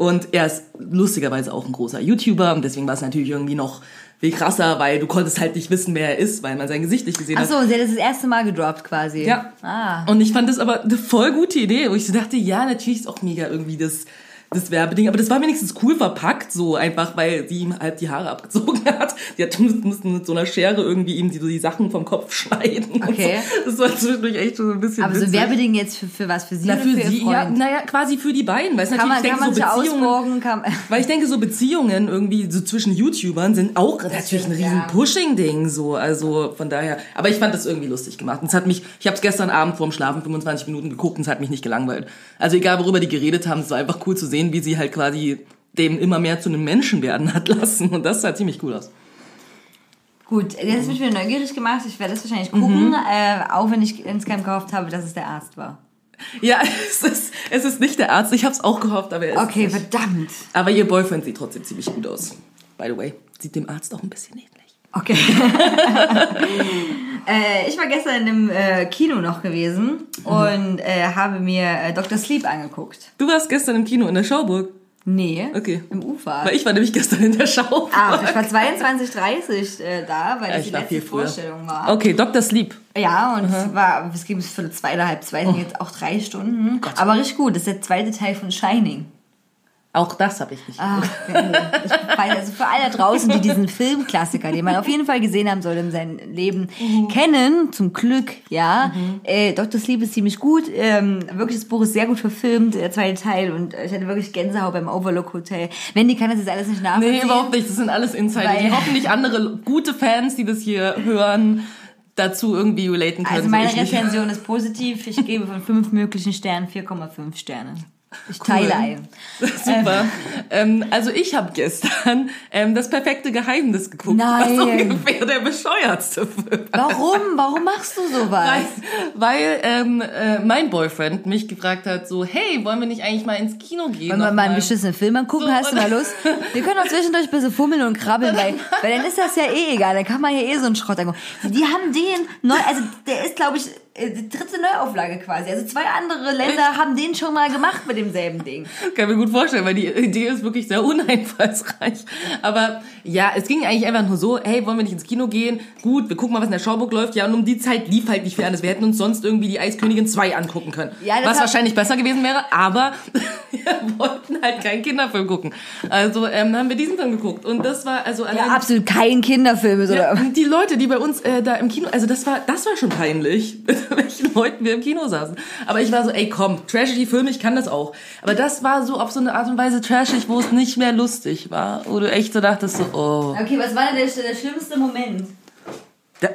Und er ist lustigerweise auch ein großer YouTuber und deswegen war es natürlich irgendwie noch viel krasser, weil du konntest halt nicht wissen, wer er ist, weil man sein Gesicht nicht gesehen Ach hat. so, sie hat das das erste Mal gedroppt quasi. Ja. Ah. Und ich fand das aber eine voll gute Idee, wo ich so dachte, ja, natürlich ist auch mega irgendwie das, das Werbeding, aber das war wenigstens cool verpackt, so einfach, weil sie ihm halb die Haare abgezogen hat. Die hat mussten mit so einer Schere irgendwie ihm die, so die Sachen vom Kopf schneiden. Okay. So. Das war zwischendurch echt so ein bisschen Aber so witzig. Werbeding jetzt für, für was? Für sie Na, für für sie, ja, naja, quasi für die beiden, weil es kann natürlich, man, ich denke, so Beziehungen? Kann, weil ich denke, so Beziehungen irgendwie so zwischen YouTubern sind auch natürlich ein riesen ja. Pushing-Ding, so, also von daher. Aber ich fand das irgendwie lustig gemacht. Und es hat mich, ich habe es gestern Abend vorm Schlafen 25 Minuten geguckt und es hat mich nicht gelangweilt. Also egal, worüber die geredet haben, es war einfach cool zu sehen, wie sie halt quasi dem immer mehr zu einem Menschen werden hat lassen. Und das sah ziemlich cool aus. Gut, jetzt bin ich wieder neugierig gemacht. Ich werde das wahrscheinlich gucken, äh, auch wenn ich insgeheim gehofft habe, dass es der Arzt war. Ja, es ist, es ist nicht der Arzt. Ich habe es auch gehofft, aber er ist Okay, nicht. verdammt. Aber ihr Boyfriend sieht trotzdem ziemlich gut aus. By the way, sieht dem Arzt auch ein bisschen ähnlich. Okay. äh, ich war gestern in einem äh, Kino noch gewesen und äh, habe mir äh, Dr. Sleep angeguckt. Du warst gestern im Kino in der Schauburg. Nee, Okay. im Ufer. Weil ich war nämlich gestern in der Schauburg. Ah, ich war 22.30 äh, da, weil das ich die letzte. Vorstellung war. Okay, Dr. Sleep. Ja, und es war, es ging bis für zwei oder halb zwei, sind jetzt auch drei Stunden. Aber richtig gut, das ist der zweite Teil von Shining. Auch das habe ich nicht. Ach, ich weiß, also für alle draußen, die diesen Filmklassiker, den man auf jeden Fall gesehen haben sollte in seinem Leben, kennen, zum Glück, ja. Äh, Dr. Sleep ist ziemlich gut. Ähm, wirklich, das Buch ist sehr gut verfilmt, der zweite Teil. Und ich hatte wirklich Gänsehaut beim Overlook Hotel. Wendy kann das jetzt alles nicht nachvollziehen. Nee, überhaupt nicht. Das sind alles Insider, die hoffentlich andere gute Fans, die das hier hören, dazu irgendwie relaten können. Also so meine. Rezension ist positiv. Ich gebe von fünf möglichen Sternen 4,5 Sterne. Ich teile ein. Super. Ähm, also ich habe gestern ähm, das perfekte Geheimnis geguckt. Nein. Was ungefähr der bescheuertste Film. Warum? Warum machst du sowas? Weil, weil ähm, äh, mein Boyfriend mich gefragt hat, so, hey, wollen wir nicht eigentlich mal ins Kino gehen? Wollen wir mal einen beschissenen Film angucken? So, Hast du mal Lust? Wir können auch zwischendurch ein bisschen fummeln und krabbeln, weil, weil dann ist das ja eh egal. Dann kann man ja eh so einen Schrott angucken. Die haben den neu, also der ist, glaube ich, die dritte Neuauflage quasi. Also zwei andere Länder haben den schon mal gemacht mit demselben Ding. Kann mir gut vorstellen, weil die Idee ist wirklich sehr uneinfallsreich. Aber ja, es ging eigentlich einfach nur so, hey, wollen wir nicht ins Kino gehen? Gut, wir gucken mal, was in der Schauburg läuft. Ja, und um die Zeit lief halt nicht viel anderes. Wir hätten uns sonst irgendwie die Eiskönigin 2 angucken können. Ja, was wahrscheinlich besser gewesen wäre, aber wir wollten halt keinen Kinderfilm gucken. Also ähm, haben wir diesen Film geguckt. Und das war also Ja, allein... absolut kein Kinderfilm Ja, oder? und die Leute, die bei uns äh, da im Kino, also das war, das war schon peinlich, mit welchen Leuten wir im Kino saßen. Aber ich war so, ey, komm, trashige Filme, ich kann das auch. Aber das war so auf so eine Art und Weise trashig, wo es nicht mehr lustig war, wo du echt so dachtest, so, oh, Okay, was war denn der, der schlimmste Moment? der,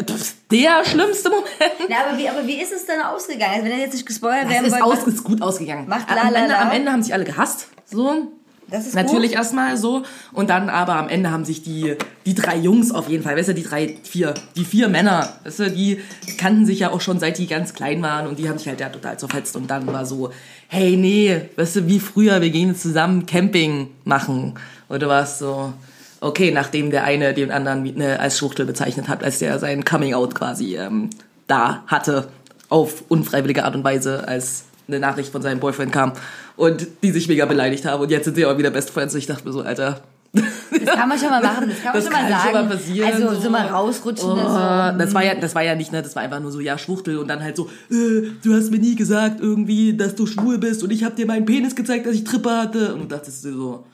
der schlimmste Moment. Na, aber wie, aber wie ist es denn ausgegangen? Also wenn er jetzt nicht gespoilert Es werden ist, wollte, aus, was- ist gut ausgegangen. Macht am, la, la, Ende, am Ende haben sich alle gehasst, so. Das ist Natürlich gut. erstmal so. Und dann aber am Ende haben sich die die drei Jungs auf jeden Fall, weißt du, die drei vier die vier Männer, weißt du, die kannten sich ja auch schon seit die ganz klein waren. Und die haben sich halt ja total zerfetzt. Und dann war so, hey nee, weißt du, wie früher, wir gehen jetzt zusammen Camping machen. Oder was so. Okay, nachdem der eine den anderen ne, als Schwuchtel bezeichnet hat, als der sein Coming Out quasi ähm, da hatte auf unfreiwillige Art und Weise, als eine Nachricht von seinem Boyfriend kam und die sich mega beleidigt haben und jetzt sind sie aber wieder Best Friends und ich dachte mir so, Alter, Das kann man schon mal machen, das kann man Das schon mal sagen. schon mal passieren, also so, so. mal rausrutschen. Oh, so. das war ja, das war ja nicht, ne, das war einfach nur so, ja, Schwuchtel und dann halt so, äh, du hast mir nie gesagt irgendwie, dass du schwul bist und ich hab dir meinen Penis gezeigt, dass ich Trippe hatte und dir so,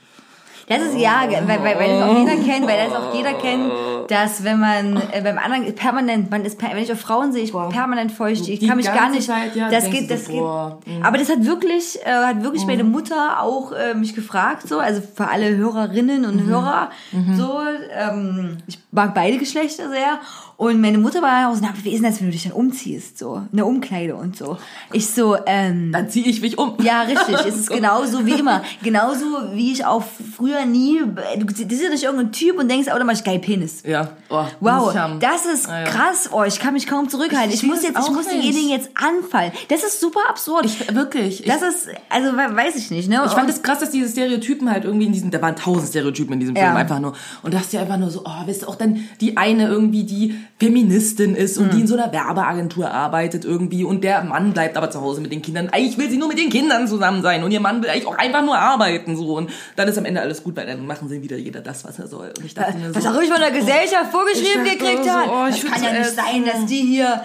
Das ist ja, weil, weil, weil das auch jeder kennt, weil das auch jeder kennt, dass wenn man äh, beim anderen permanent, man ist, per- wenn ich auf Frauen sehe, ich permanent feucht, ich Die kann mich gar nicht, Zeit, ja, das geht, das so, geht. boah, mhm. Aber das hat wirklich, äh, hat wirklich meine Mutter auch äh, mich gefragt, so, also für alle Hörerinnen Mhm. und Hörer, so, ähm, ich mag beide Geschlechter sehr. Und meine Mutter war auch so, na, wie ist denn das, wenn du dich dann umziehst, so, eine Umkleide und so. Ich so, ähm, dann zieh ich mich um. ja, richtig. Es ist genauso wie immer. Genauso wie ich auch früher nie. Du siehst ja nicht irgendeinen Typ und denkst, oh, da mach ich geil Penis. Ja, oh, Wow, das ist Ah, ja. krass. Oh, ich kann mich kaum zurückhalten. Ich Ich, muss jetzt, das ich muss nicht. denjenigen jetzt anfallen. Das ist super absurd. Ich, wirklich. Ich, das ist, also we- weiß ich nicht, ne? Ich fand es krass, dass diese Stereotypen halt irgendwie in diesem, da waren tausend Stereotypen in diesem Ja. Film einfach nur. Und da hast du ja einfach nur so, oh, weißt du, auch dann die eine irgendwie, die Feministin ist und die Hm. in so einer Werbeagentur arbeitet irgendwie und der Mann bleibt aber zu Hause mit den Kindern. Eigentlich will sie nur mit den Kindern zusammen sein und ihr Mann will eigentlich auch einfach nur arbeiten so und dann ist am Ende alles gut, weil dann machen sie wieder jeder das, was er soll. Und ich dachte mir so, was auch ich von der Gesellschaft vorgeschrieben Ich dachte gekriegt so, hat. oh, das kann ja nicht sein, dass die hier.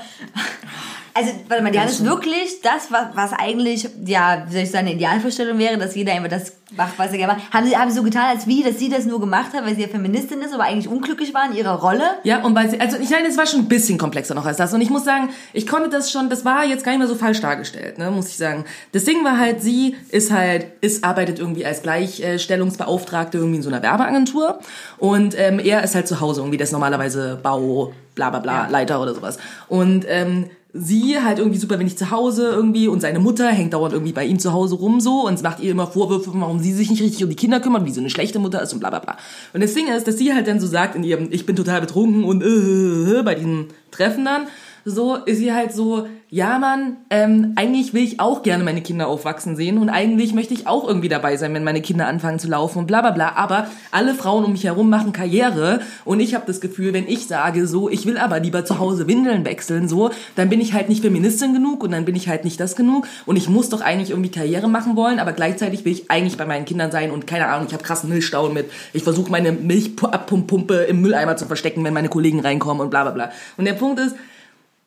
Also, warte mal, die haben es wirklich das, was, was eigentlich, ja, wie soll ich sagen, eine Idealvorstellung wäre, dass jeder einfach das macht, was er gerne macht. Haben sie, haben sie so getan, als wie, dass sie das nur gemacht hat, weil sie ja Feministin ist, aber eigentlich unglücklich war in ihrer Rolle? Ja, und weil sie, also ich meine, es war schon ein bisschen komplexer noch als das. Und ich muss sagen, ich konnte das schon, das war jetzt gar nicht mehr so falsch dargestellt, ne, muss ich sagen. Das Ding war halt, sie ist halt, ist, arbeitet irgendwie als Gleichstellungsbeauftragte irgendwie in so einer Werbeagentur. Und ähm, er ist halt zu Hause irgendwie, das normalerweise Bau, bla bla bla, Leiter oder sowas. Und ähm, sie halt irgendwie super wenig zu Hause irgendwie und seine Mutter hängt dauernd irgendwie bei ihm zu Hause rum so und macht ihr immer Vorwürfe, warum sie sich nicht richtig um die Kinder kümmert, wie so eine schlechte Mutter ist und bla bla bla. Und das Ding ist, dass sie halt dann so sagt in ihrem Ich bin total betrunken und äh, bei diesen Treffen dann, so ist sie halt so, ja Mann, ähm, eigentlich will ich auch gerne meine Kinder aufwachsen sehen und eigentlich möchte ich auch irgendwie dabei sein, wenn meine Kinder anfangen zu laufen und bla bla bla. Aber alle Frauen um mich herum machen Karriere und ich habe das Gefühl, wenn ich sage so, ich will aber lieber zu Hause Windeln wechseln, so, dann bin ich halt nicht Feministin genug und dann bin ich halt nicht das genug und ich muss doch eigentlich irgendwie Karriere machen wollen, aber gleichzeitig will ich eigentlich bei meinen Kindern sein und keine Ahnung, ich habe krassen Milchstau mit, ich versuche meine Milchabpumpe im Mülleimer zu verstecken, wenn meine Kollegen reinkommen und bla bla bla. Und der Punkt ist,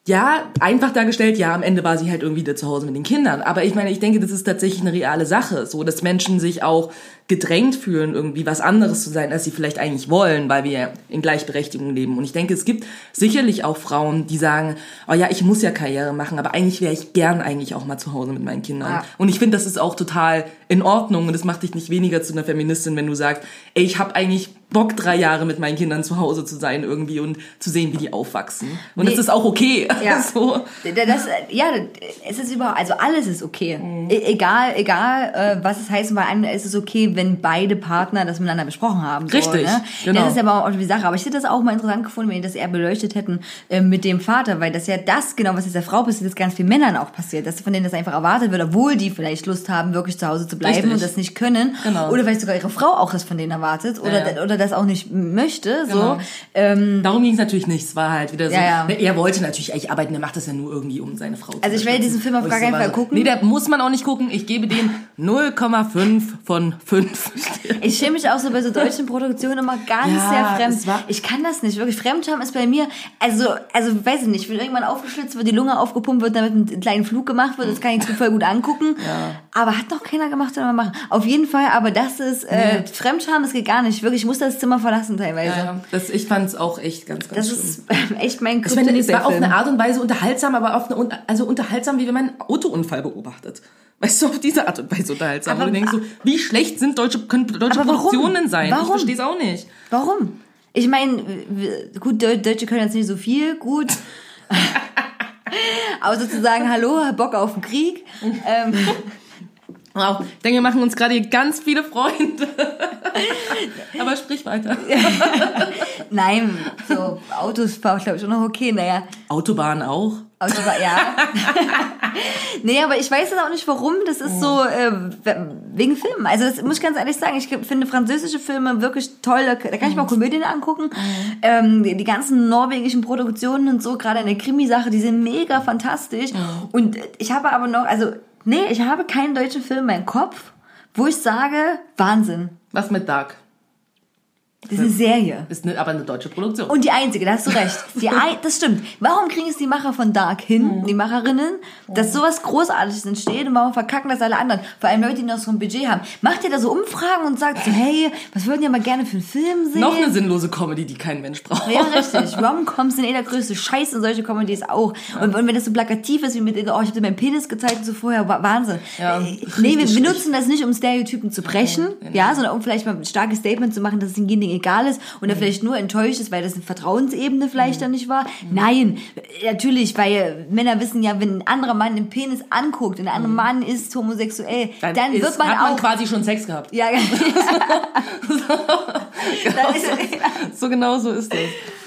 ja, einfach dargestellt, ja, am Ende war sie halt irgendwie da zu Hause mit den Kindern. Aber ich meine, ich denke, das ist tatsächlich eine reale Sache, so dass Menschen sich auch gedrängt fühlen, irgendwie was anderes zu sein, als sie vielleicht eigentlich wollen, weil wir in Gleichberechtigung leben. Und ich denke, es gibt sicherlich auch Frauen, die sagen, oh ja, ich muss ja Karriere machen, aber eigentlich wäre ich gern eigentlich auch mal zu Hause mit meinen Kindern. Ja. Und ich finde, das ist auch total in Ordnung und das macht dich nicht weniger zu einer Feministin, wenn du sagst, ey, ich habe eigentlich Bock, drei Jahre mit meinen Kindern zu Hause zu sein irgendwie und zu sehen, wie die aufwachsen. Und Nee. das ist auch okay. Ja. so. Das, ja, es ist überhaupt, also alles ist okay. E egal, egal, äh, was es heißt, bei einem ist es okay, wenn beide Partner das miteinander besprochen haben. So, Richtig, ne? genau. Das ist aber auch die Sache. Aber ich hätte das auch mal interessant gefunden, wenn die das eher beleuchtet hätten äh, mit dem Vater, weil das ja das, genau, was jetzt der Frau passiert, ist ganz vielen Männern auch passiert, dass von denen das einfach erwartet wird, obwohl die vielleicht Lust haben, wirklich zu Hause zu bleiben Richtig. und das nicht können. Genau. Oder vielleicht sogar ihre Frau auch das von denen erwartet oder, Ja, ja. oder das auch nicht möchte. So. Genau. Ähm, Darum ging es natürlich nicht. Es war halt wieder so. Ja, ja. ne, Er wollte natürlich eigentlich arbeiten, er macht das ja nur irgendwie, um seine Frau zu Also ich werde diesen Film auf gar keinen Fall so, gucken. Nee, da muss man auch nicht gucken. Ich gebe dem 0,5 von 5. Ich schäme mich auch so bei so deutschen Produktionen immer ganz Ja, sehr fremd. Ich kann das nicht. Wirklich, Fremdscham ist bei mir, also, also, weiß ich nicht, wenn irgendwann aufgeschlitzt wird, die Lunge aufgepumpt wird, damit ein kleinen Flug gemacht wird, das kann ich mir voll gut angucken. Aber hat noch keiner gemacht, soll man machen. Auf jeden Fall, aber das ist, äh, Nee. Fremdscham, das geht gar nicht. Wirklich, ich muss das Zimmer verlassen teilweise. Ja, ja. Das, ich fand es auch echt ganz, ganz Das schlimm. ist echt mein ich meine, es war auf Kryptonit, eine Art und Weise unterhaltsam, aber auf eine, also unterhaltsam, wie wenn man einen Autounfall beobachtet. Weißt du, auf diese Art und Weise unterhaltsam. Aber- und du denkst so, wie schlecht sind deutsche, können deutsche Aber warum? Produktionen sein? Warum? Ich verstehe es auch nicht. Warum? Ich meine, gut, Deu- Deutsche können jetzt nicht so viel, gut. Aber sozusagen, hallo, Bock auf den Krieg. Ähm, Wow, ich denke, wir machen uns gerade hier ganz viele Freunde. aber sprich weiter. Nein, so Autos fahren, glaube ich, schon noch okay. Naja, Autobahn auch. Autobahn, ja. nee, aber ich weiß jetzt auch nicht warum. Das ist so äh, wegen Filmen. Also das muss ich ganz ehrlich sagen. Ich finde französische Filme wirklich toll. Da kann ich mir auch Komödien angucken. Ähm, die, die ganzen norwegischen Produktionen und so, gerade in der Krimi-Sache, die sind mega fantastisch. Und ich habe aber noch, also nee, ich habe keinen deutschen Film mehr im Kopf, wo ich sage, Wahnsinn. Was mit Dark? Das ist eine Serie. Ist eine, aber eine deutsche Produktion. Und die einzige, da hast du recht. Die ein, das stimmt. Warum kriegen es die Macher von Dark hin, die Macherinnen, dass sowas Großartiges entsteht und warum verkacken das alle anderen? Vor allem Leute, die noch so ein Budget haben. Macht ihr da so Umfragen und sagt so, hey, was würden ihr mal gerne für einen Film sehen? Noch eine sinnlose Comedy, die kein Mensch braucht. Ja, richtig. Rom-Coms sind eh der größte Scheiß und solche Comedies auch. Und, und wenn das so plakativ ist, wie mit, oh, ich hab dir meinen Penis gezeigt und so vorher, wa- Wahnsinn. Ja, Äh, nee, wir benutzen das nicht, um Stereotypen zu brechen, ja, sondern um vielleicht mal ein starkes Statement zu machen, dass es dem Ding egal ist und er vielleicht nur enttäuscht ist, weil das eine Vertrauensebene vielleicht dann nicht war. Nein, natürlich, weil Männer wissen ja, wenn ein anderer Mann den Penis anguckt und ein anderer Mann ist homosexuell, dann, ist, wird man hat man auch... quasi schon Sex gehabt. ja, dann ist, So genau so ist das.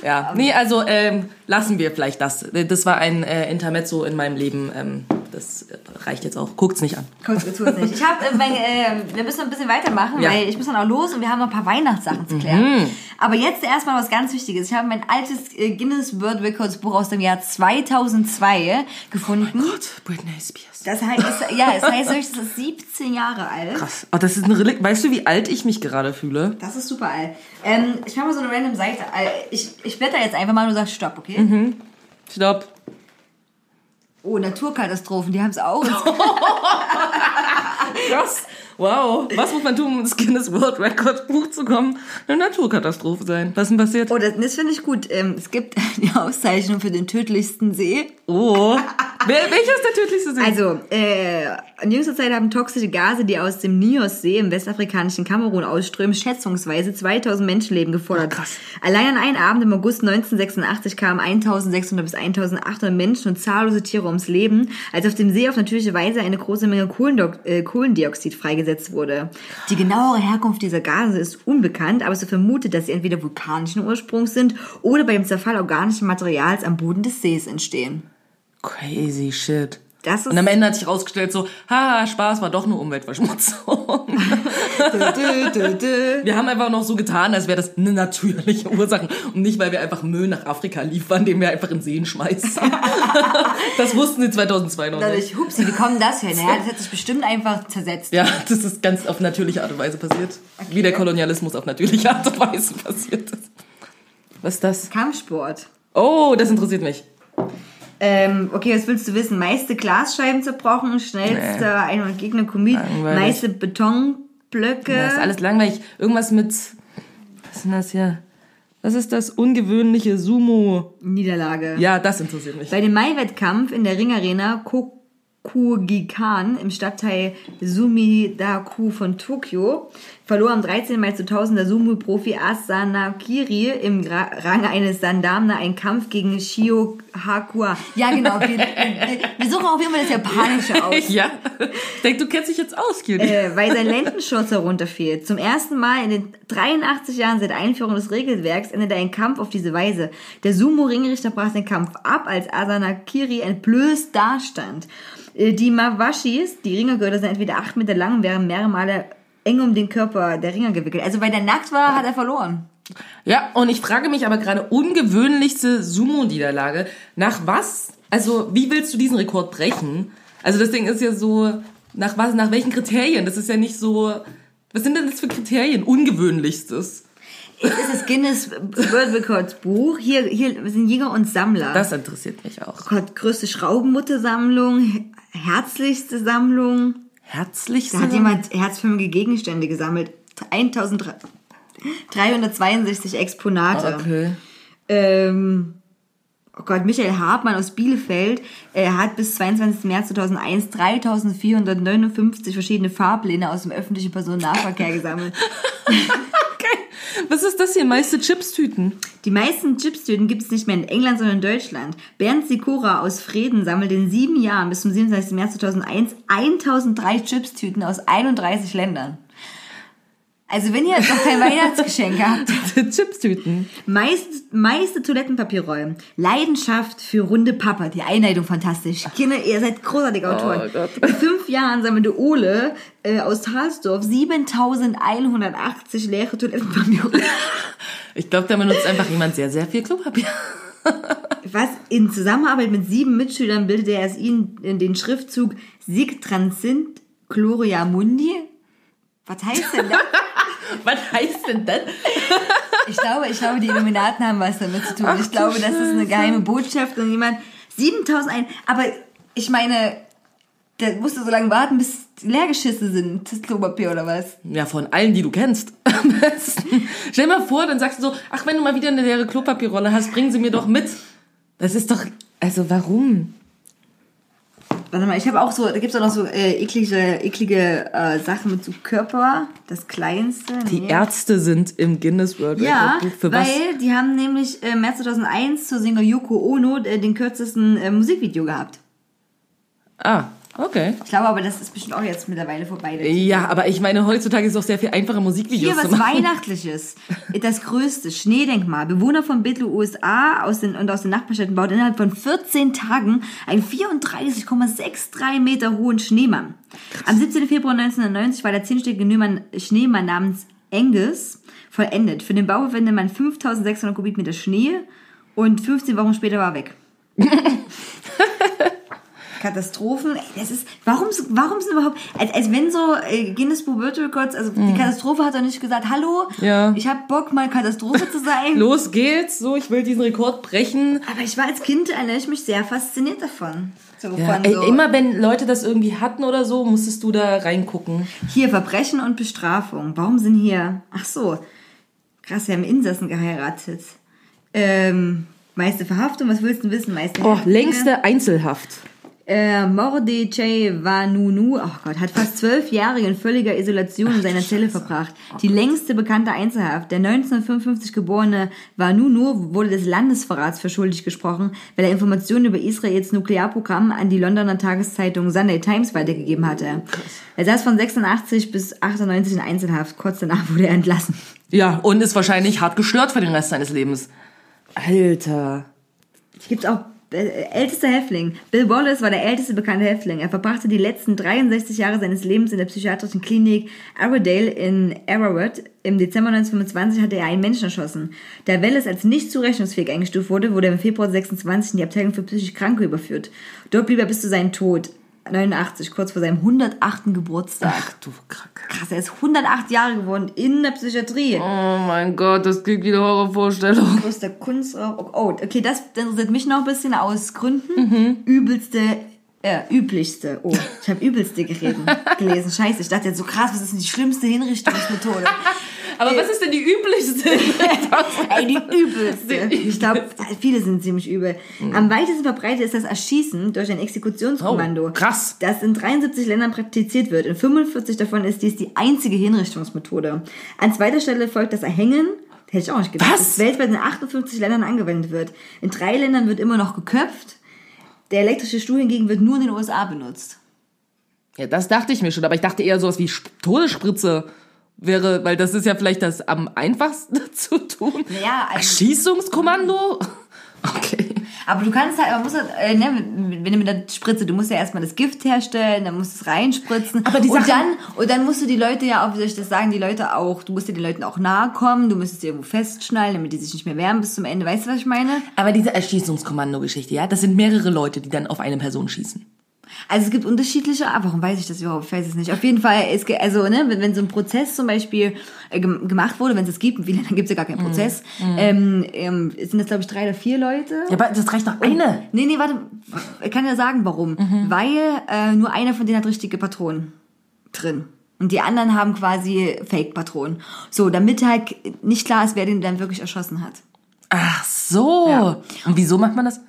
Ja, nee, also ähm, lassen wir vielleicht das. Das war ein äh, Intermezzo in meinem Leben. Ähm, das reicht jetzt auch. Guckt's nicht an. Es nicht. Ich habe, äh, mein, äh, wir müssen noch ein bisschen weitermachen, Ja. weil ich muss dann auch los und wir haben noch ein paar Weihnachtssachen zu klären. Aber jetzt erstmal was ganz Wichtiges. Ich habe mein altes äh, Guinness World Records Buch aus dem Jahr 2002 gefunden. Gott, Britney Spears. Das heißt, es, ja, es heißt das ist 17 Jahre alt. Krass. Oh, das ist ein Relikt. Weißt du, wie alt ich mich gerade fühle? Das ist super alt. Ähm, ich mache mal so eine random Seite. Äh, Ich, ich blätter jetzt einfach mal und du sagst Stopp, okay? Stopp. Oh, Naturkatastrophen, die haben es auch. Krass. Wow. Was muss man tun, um ins Guinness World Record Buch zu kommen? Eine Naturkatastrophe sein. Was ist denn passiert? Oh, das, das finde ich gut. Ähm, es gibt die Auszeichnung für den tödlichsten See. Oh. Welcher ist der tödlichste See? Also, äh, in jüngster Zeit haben toxische Gase, die aus dem Nios-See im westafrikanischen Kamerun ausströmen, schätzungsweise 2000 Menschenleben gefordert. Oh, krass. Allein an einem Abend im August 1986 kamen 1600 bis 1800 Menschen und zahllose Tiere ums Leben, als auf dem See auf natürliche Weise eine große Menge äh, Kohlendioxid freigesetzt wurde. Die genauere Herkunft dieser Gase ist unbekannt, aber es wird vermutet, dass sie entweder vulkanischen Ursprungs sind oder bei dem Zerfall organischen Materials am Boden des Sees entstehen. Crazy shit. Und am Ende hat sich rausgestellt so, haha, Spaß war doch nur Umweltverschmutzung. Wir haben einfach noch so getan, als wäre das eine natürliche Ursache und nicht, weil wir einfach Müll nach Afrika liefern, den wir einfach in Seen schmeißen. das wussten sie 2002 noch nicht. Dadurch, hupsi, wie kommt das hin? Ja, das hat sich bestimmt einfach zersetzt. Ja, das ist ganz auf natürliche Art und Weise passiert. Wie der Kolonialismus auf natürliche Art und Weise passiert ist. Was ist das? Kampfsport. Oh, das interessiert mich. Ähm, okay, was willst du wissen? Meiste Glasscheiben zerbrochen, schnellste Nee. 100 Gegner Komet, Langweilig. meiste Betonblöcke. Das ist alles langweilig. Irgendwas mit. Was ist denn das hier? Was ist das ungewöhnliche Sumo? Niederlage. Ja, das interessiert mich. Bei dem Mai-Wettkampf in der Ringarena Kokugikan im Stadtteil Sumidaku von Tokio verlor am 13. Mai zu 1000 der Sumo-Profi Asanakiri im Ra Rang eines Sandamna einen Kampf gegen Shio Hakua. Ja, genau. Wir, wir suchen auf jeden Fall das Japanische aus. Ja. Ich denke, du kennst dich jetzt aus, Cutie. äh, weil sein Lendenschurz herunterfiel. Zum ersten Mal in den 83 Jahren seit Einführung des Regelwerks endete ein Kampf auf diese Weise. Der Sumo-Ringrichter brach den Kampf ab, als Asanakiri entblößt dastand. Äh, Die Mawashis, die Ringergürtel, sind entweder acht Meter lang und wären mehrere Male eng um den Körper der Ringer gewickelt. Also weil der nackt war, hat er verloren. Ja, und ich frage mich aber gerade, ungewöhnlichste Sumo-Niederlage, nach was? Also, wie willst du diesen Rekord brechen? Also, das Ding ist ja so, nach was, nach welchen Kriterien? Das ist ja nicht so, was sind denn das für Kriterien? Ungewöhnlichstes. Ist das Guinness World Records Buch. Hier, hier sind Jäger und Sammler. Das interessiert mich auch. Gott, größte Schraubenmutter-Sammlung, herzlichste Sammlung. Herzlich Da hat jemand herzförmige Gegenstände gesammelt. 1362 Exponate. Okay. Ähm, oh Gott, Michael Hartmann aus Bielefeld äh, hat bis 22. März 2001 3459 verschiedene Fahrpläne aus dem öffentlichen Personennahverkehr gesammelt. Okay. Was ist das hier? Meiste Chipstüten. Die meisten Chipstüten gibt es nicht mehr in England, sondern in Deutschland. Bernd Sikora aus Freden sammelt in sieben Jahren bis zum 27. März 2001 1003 Chipstüten aus 31 Ländern. Also wenn ihr jetzt noch kein Weihnachtsgeschenk habt, Chipstüten. Meist, meiste Toilettenpapierrollen. Leidenschaft für runde Pappe. Die Einleitung fantastisch. Kinder, ihr seid großartige Autoren. Oh. In fünf Jahren sammelte Ole äh, aus Talsdorf 7180 leere Toilettenpapierrollen. Ich glaube, da benutzt einfach jemand sehr, sehr viel Klopapier. Was in Zusammenarbeit mit sieben Mitschülern bildete er es ihnen in den Schriftzug Sig Transint Gloria Mundi. Was heißt denn das? Was heißt denn das? Ich glaube, ich glaube, die Illuminaten haben was damit zu tun. ich glaube, das ist eine geheime Botschaft und jemand 7001. Aber ich meine, der musste so lange warten, bis die leer geschissen sind, das Klopapier oder was? Ja, von allen, die du kennst. Stell dir mal vor, dann sagst du so, ach, wenn du mal wieder eine leere Klopapierrolle hast, bringen sie mir doch mit. Das ist doch, also warum? Warte mal, ich habe auch so, da gibt's auch noch so äh, eklige, eklige äh, Sachen mit so Körper, das Kleinste. Die nee. Ärzte sind im Guinness World Ja, Record Buch. Für weil was? die haben nämlich äh, im März 2001 zur Singer Yoko Ono äh, den kürzesten äh, Musikvideo gehabt. Ah, okay. Ich glaube aber, das ist bestimmt auch jetzt mittlerweile vorbei. Ja, aber ich meine, heutzutage ist es auch sehr viel einfacher, Musikvideos Hier zu was machen. Weihnachtliches. Das größte Schneedenkmal. Bewohner von Bethel, USA aus den, und aus den Nachbarstädten baut innerhalb von 14 Tagen einen 34,63 Meter hohen Schneemann. Am 17. Februar 1990 war der zehnstöckige Schneemann, Schneemann namens Angus vollendet. Für den Bau verwendete man 5600 Kubikmeter Schnee und 15 Wochen später war er weg. Katastrophen, das ist, warum, warum sind überhaupt, als, als wenn so äh, Guinness Book World Records, also die Katastrophe hat doch nicht gesagt, hallo, Mhm. Ja. ich hab Bock mal Katastrophe zu sein. Los geht's, so, ich will diesen Rekord brechen. Aber ich war als Kind, erinnere ich mich sehr fasziniert davon. So, Ja, ey, so, immer wenn Leute das irgendwie hatten oder so, musstest du da reingucken. Hier, Verbrechen und Bestrafung. Warum sind hier, ach so, krass, wir haben Insassen geheiratet. Ähm, meiste Verhaftung, was willst du wissen? Meiste Oh, längste Einzelhaft. Äh, Mordechai Vanunu, oh Gott, hat fast zwölf Jahre in völliger Isolation in seiner Zelle verbracht. Die längste bekannte Einzelhaft. Der 1955 geborene Vanunu wurde des Landesverrats für schuldig gesprochen, weil er Informationen über Israels Nuklearprogramm an die Londoner Tageszeitung Sunday Times weitergegeben hatte. Er saß von 86 bis 98 in Einzelhaft. Kurz danach wurde er entlassen. Ja, und ist wahrscheinlich hart gestört für den Rest seines Lebens. Alter. Gibt's auch ältester Häftling. Bill Wallace war der älteste bekannte Häftling. Er verbrachte die letzten 63 Jahre seines Lebens in der psychiatrischen Klinik Arrowdale in Arrowwood. Im Dezember 1925 hatte er einen Menschen erschossen. Da Wallace als nicht zurechnungsfähig eingestuft wurde, wurde er im Februar 26 in die Abteilung für psychisch Kranke überführt. Dort blieb er bis zu seinem Tod. 89, kurz vor seinem 108. Geburtstag. Ach du Krack. Krass, er ist 108 Jahre geworden in der Psychiatrie. Oh mein Gott, das klingt wie eine Horrorvorstellung. größter Kunstraub. Oh, okay, das interessiert mich noch ein bisschen aus Gründen. Mhm. Übelste, äh, üblichste. Oh, ich habe übelste gereden, gelesen. Scheiße, ich dachte jetzt so krass, was ist denn die schlimmste Hinrichtungsmethode? Aber was ist denn die üblichste? Ey, die übelste. Ich glaube, viele sind ziemlich übel. Mhm. Am weitesten verbreitet ist das Erschießen durch ein Exekutionskommando. Oh, krass. Das in 73 Ländern praktiziert wird. In 45 davon ist dies die einzige Hinrichtungsmethode. An zweiter Stelle folgt das Erhängen. Hätte ich auch nicht gedacht. Was? Das weltweit in 58 Ländern angewendet wird. In drei Ländern wird immer noch geköpft. Der elektrische Stuhl hingegen wird nur in den USA benutzt. Ja, das dachte ich mir schon, aber ich dachte eher sowas wie Sp- Todesspritze wäre, weil das ist ja vielleicht das am einfachsten zu tun. Naja, also- Erschießungskommando? Okay. Aber du kannst halt, man muss halt, äh, ne, wenn du mit der Spritze, du musst ja erstmal das Gift herstellen, dann musst du es reinspritzen. Aber die und Sache- dann, und dann musst du die Leute ja auch, wie soll ich das sagen, die Leute auch, du musst dir den Leuten auch nahe kommen, du musst sie irgendwo festschnallen, damit die sich nicht mehr wärmen bis zum Ende. Weißt du, was ich meine? Aber diese Erschießungskommando-Geschichte, ja, das sind mehrere Leute, die dann auf eine Person schießen. Also es gibt unterschiedliche, ah, warum weiß ich das überhaupt? Ich weiß es nicht. Auf jeden Fall, es, also ne, wenn, wenn so ein Prozess zum Beispiel äh, gem- gemacht wurde, wenn es es gibt, vielen Ländern gibt es ja gar keinen Prozess, ähm, ähm, sind das glaube ich drei oder vier Leute. Ja, aber das reicht doch eine. Nee, nee, warte. Ich kann ja sagen, warum. Weil äh, nur einer von denen hat richtige Patronen drin. Und die anderen haben quasi Fake-Patronen. So, damit halt nicht klar ist, wer den dann wirklich erschossen hat. Ach so. Ja. Und wieso macht man das?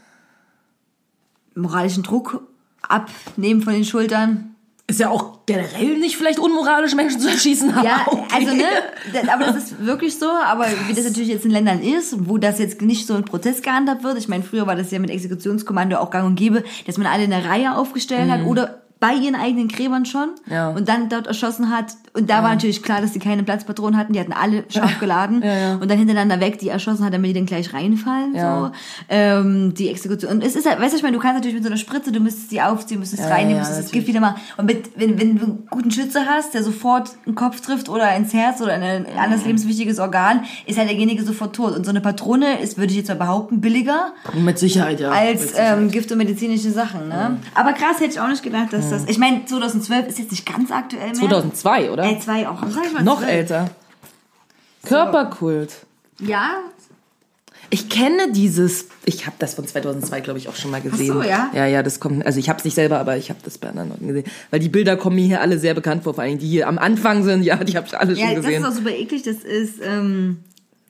Moralischen Druck abnehmen von den Schultern. Ist ja auch generell nicht vielleicht unmoralisch, Menschen zu erschießen. aber Ja, okay. also ne, das, aber das ist wirklich so, aber wie das natürlich jetzt in Ländern ist, wo das jetzt nicht so ein Prozess gehandhabt wird, ich meine, früher war das ja mit Exekutionskommando auch gang und gäbe, dass man alle in der Reihe aufgestellt hat oder bei ihren eigenen Gräbern schon. Ja. und dann dort erschossen hat. Und da war natürlich klar, dass die keine Platzpatronen hatten, die hatten alle scharf geladen Ja, ja. und dann hintereinander weg, die erschossen hat, damit die dann gleich reinfallen. Ja. So. Ähm, die Exekution. Und es ist halt, weißt du, ich meine, du kannst natürlich mit so einer Spritze, du müsstest die aufziehen, müsstest Ja, reinnehmen, ja, müsstest das. Gift wieder mal. Und mit, wenn, wenn du einen guten Schütze hast, der sofort einen Kopf trifft oder ins Herz oder in ein anderes lebenswichtiges Organ, ist halt derjenige sofort tot. Und so eine Patrone ist, würde ich jetzt mal behaupten, billiger Mit Sicherheit, ja. als Sicherheit. ähm, Gift und medizinische Sachen. Ne? Aber krass hätte ich auch nicht gedacht, dass das. Ich meine, 2012 ist jetzt nicht ganz aktuell mehr. 2002, oder? Äh, zwei auch. Sag ich mal Noch 12. älter. Körperkult. Ja, Ich kenne dieses, ich habe das von 2002, glaube ich, auch schon mal gesehen. so, ja? Ja, ja, das kommt, also ich habe es nicht selber, aber ich habe das bei anderen Leuten gesehen. Weil die Bilder kommen mir hier alle sehr bekannt vor, vor allem die hier am Anfang sind, ja, die habe ich alle schon ja das gesehen. ist auch super eklig. Das ist ähm,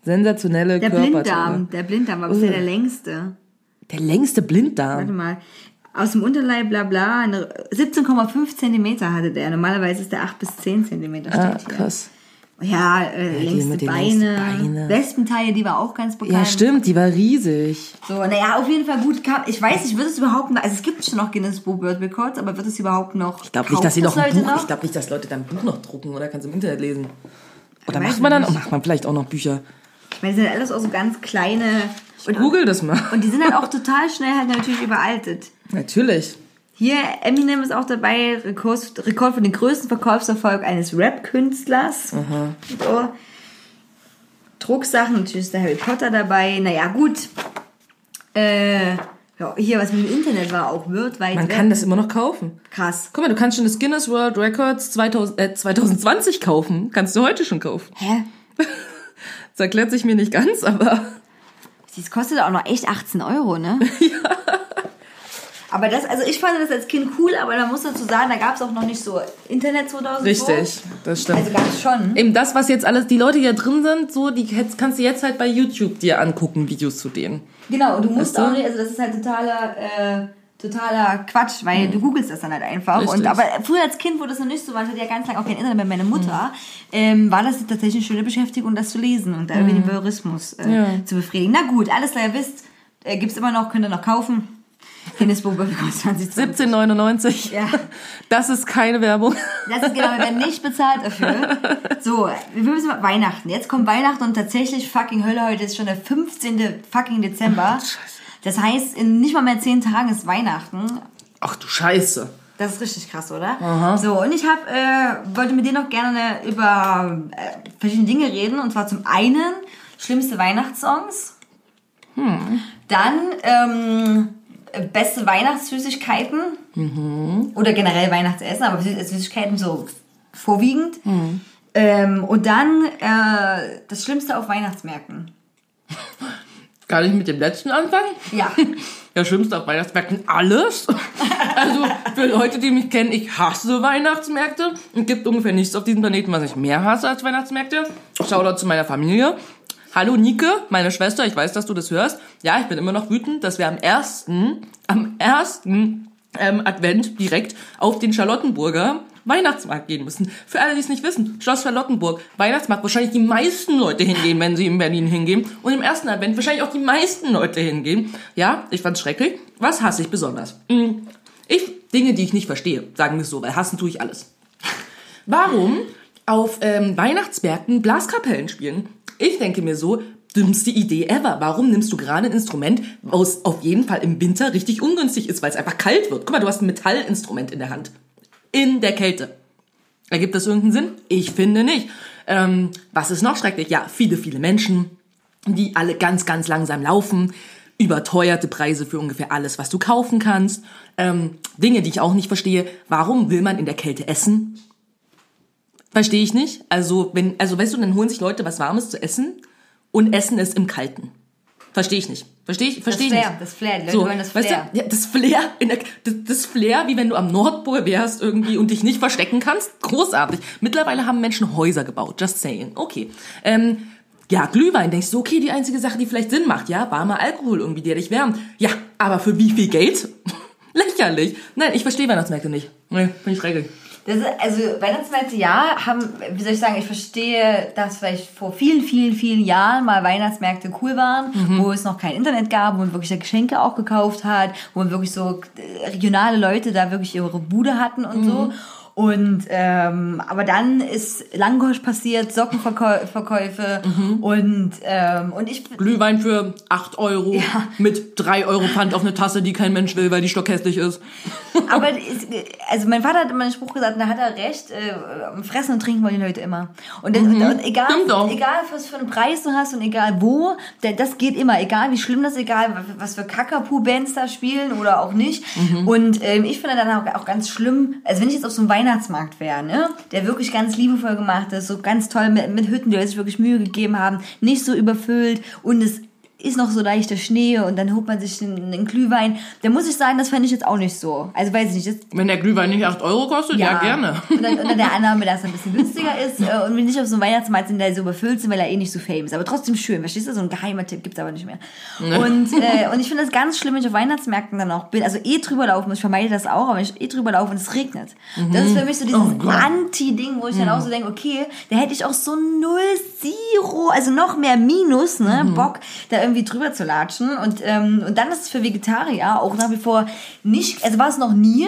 Sensationelle der. Blinddarm. Der Blinddarm war bisher der längste. Der längste Blinddarm. Warte mal. Aus dem Unterleib, bla bla, eine 17,5 Zentimeter hatte der. Normalerweise ist der 8 bis 10 Zentimeter, Ah, hier. krass. Ja, äh, die längste Beine. Wespenteile, die war auch ganz bekannt. Ja, stimmt, die war riesig. So, naja, auf jeden Fall gut. Kam, ich weiß nicht, wird es überhaupt noch, also es gibt schon noch Guinness Book World Records, aber wird es überhaupt noch Ich glaube nicht, dass sie noch ein das Buch, Leute ich glaube nicht, dass Leute dann ein Buch noch drucken oder kannst du im Internet lesen. Oder macht man dann, macht man vielleicht auch noch Bücher. Ich meine, sind alles auch so ganz kleine. Und, Google das mal. und die sind halt auch total schnell halt natürlich überaltet. Natürlich. Hier, Eminem ist auch dabei, Rekord, Rekord für den größten Verkaufserfolg eines Rap-Künstlers. So. Drucksachen, natürlich ist der Harry Potter dabei. Naja, gut. Äh, ja, hier, was mit dem Internet war, auch weltweit. Man kann das immer noch kaufen. Krass. Guck mal, du kannst schon das Guinness World Records 2000, äh, 2020 kaufen. Kannst du heute schon kaufen. Hä? Das erklärt sich mir nicht ganz, aber Das kostet auch noch echt 18 Euro, ne? ja. Aber das, also ich fand das als Kind cool, aber da muss dazu sagen, da gab es auch noch nicht so Internet 2000. richtig, das stimmt. Also gab es schon. Eben das, was jetzt alles, die Leute, die da drin sind, so, die kannst du jetzt halt bei YouTube dir angucken, Videos zu denen. Genau, und du musst Weißt du? auch nicht, also das ist halt totaler, äh, totaler Quatsch, weil du googelst das dann halt einfach. Richtig. Und, aber früher als Kind, wo das noch nicht so war, ich hatte ja ganz lange auch kein Internet bei meiner Mutter, ähm, war das tatsächlich eine schöne Beschäftigung, das zu lesen und da irgendwie den Voyeurismus äh, Ja. zu befriedigen. Na gut, alles klar, ihr wisst, äh, gibt's immer noch, könnt ihr noch kaufen. Guinness Book of Records 2020. 17,99. Ja. Das ist keine Werbung. Das ist genau, wir werden nicht bezahlt dafür. So, wir müssen mal Weihnachten. Jetzt kommt Weihnachten und tatsächlich fucking Hölle, heute ist schon der 15. fucking Dezember. Das heißt, in nicht mal mehr 10 Tagen ist Weihnachten. Ach du Scheiße. Das ist richtig krass, oder? So, und ich hab, äh, wollte mit dir noch gerne über äh, verschiedene Dinge reden. Und zwar zum einen schlimmste Weihnachtssongs. Dann ähm, beste Weihnachtssüßigkeiten. Oder generell Weihnachtsessen, aber Süß- Süßigkeiten so vorwiegend. Ähm, und dann äh, das Schlimmste auf Weihnachtsmärkten. Kann ich mit dem letzten anfangen? Ja. Ja, schlimmste auf Weihnachtsmärkten alles. Also für Leute, die mich kennen, ich hasse Weihnachtsmärkte. Es gibt ungefähr nichts auf diesem Planeten, was ich mehr hasse als Weihnachtsmärkte. Shoutout zu meiner Familie. Hallo Nike, meine Schwester, ich weiß, dass du das hörst. Ja, ich bin immer noch wütend, dass wir am ersten, am ersten ähm, Advent direkt auf den Charlottenburger Weihnachtsmarkt gehen müssen. Für alle, die es nicht wissen, Schloss Charlottenburg, Weihnachtsmarkt, wahrscheinlich die meisten Leute hingehen, wenn sie in Berlin hingehen. Und im ersten Advent wahrscheinlich auch die meisten Leute hingehen. Ja, ich fand's schrecklich. Was hasse ich besonders? Hm, Ich, Dinge, die ich nicht verstehe, sagen wir so, weil hassen tue ich alles. Warum auf ähm, Weihnachtsmärkten Blaskapellen spielen? Ich denke mir so, dümmste Idee ever. Warum nimmst du gerade ein Instrument, was auf jeden Fall im Winter richtig ungünstig ist, weil es einfach kalt wird? Guck mal, du hast ein Metallinstrument in der Hand. In der Kälte. Ergibt das irgendeinen Sinn? Ich finde nicht. Ähm, was ist noch schrecklich? Ja, viele, viele Menschen, die alle ganz, ganz langsam laufen. Überteuerte Preise für ungefähr alles, was du kaufen kannst. Ähm, Dinge, die ich auch nicht verstehe. Warum will man in der Kälte essen? Verstehe ich nicht. Also, wenn, also weißt du, dann holen sich Leute was Warmes zu essen und essen es im Kalten. Verstehe ich nicht. Verstehe ich, verstehe ich Flair, nicht. das Flair, die Leute wollen das weißt Flair. Du, ja, das Flair, in der, das, das Flair, wie wenn du am Nordpol wärst irgendwie und dich nicht verstecken kannst. Großartig. Mittlerweile haben Menschen Häuser gebaut. Just saying. Okay. Ähm, ja, Glühwein, denkst du, okay, die einzige Sache, die vielleicht Sinn macht, ja, warmer Alkohol irgendwie, der dich wärmt. Ja, aber für wie viel Geld? Lächerlich. Nein, ich verstehe Weihnachtsmärkte nicht. Nee, bin ich schrecklich. Das ist, also Weihnachtsmärkte, ja, haben, wie soll ich sagen, ich verstehe, dass vielleicht vor vielen, vielen, vielen Jahren mal Weihnachtsmärkte cool waren, wo es noch kein Internet gab, wo man wirklich Geschenke auch gekauft hat, wo man wirklich so äh, regionale Leute da wirklich ihre Bude hatten und so. Und ähm, aber dann ist Langosch passiert, Sockenverkäufe und ähm, und ich Glühwein für 8 Euro Ja. mit 3 Euro Pfand auf eine Tasse, die kein Mensch will, weil die stockhässlich ist. Aber also mein Vater hat immer einen Spruch gesagt, und da hat er recht, äh, fressen und trinken wollen die Leute immer. Und, das, und egal, Mhm. Stimmt auch. egal was für einen Preis du hast und egal wo, das geht immer, egal wie schlimm das egal was für Kakapu-Bands da spielen oder auch nicht. Mhm. Und ähm, ich finde dann auch, auch ganz schlimm, also wenn ich jetzt auf so einen Weihnachtsmarkt wäre, ne? Der wirklich ganz liebevoll gemacht ist, so ganz toll mit, mit Hütten, die sich wirklich Mühe gegeben haben, nicht so überfüllt und es ist noch so leichter Schnee und dann holt man sich einen, einen Glühwein. Da muss ich sagen, das fände ich jetzt auch nicht so. Also weiß ich nicht. Wenn der Glühwein nicht 8 Euro kostet, ja, gerne. Und dann unter der Annahme, dass er ein bisschen günstiger ist äh, und wir nicht auf so einem Weihnachtsmarkt sind, der so überfüllt sind, weil er eh nicht so famous ist. Aber trotzdem schön, verstehst du? So ein geheimer Tipp gibt's aber nicht mehr. Und, äh, und ich finde das ganz schlimm, wenn ich auf Weihnachtsmärkten dann auch bin. Also eh drüber laufen, ich vermeide das auch, aber wenn ich eh drüber laufe und es regnet. Das ist für mich so dieses Oh. Anti-Ding, wo ich dann auch so denke, okay, da hätte ich auch so null Zero, also noch mehr Minus, ne, Bock, da irgendwie drüber zu latschen. Und, ähm, und dann ist es für Vegetarier auch nach wie vor nicht, also war es noch nie,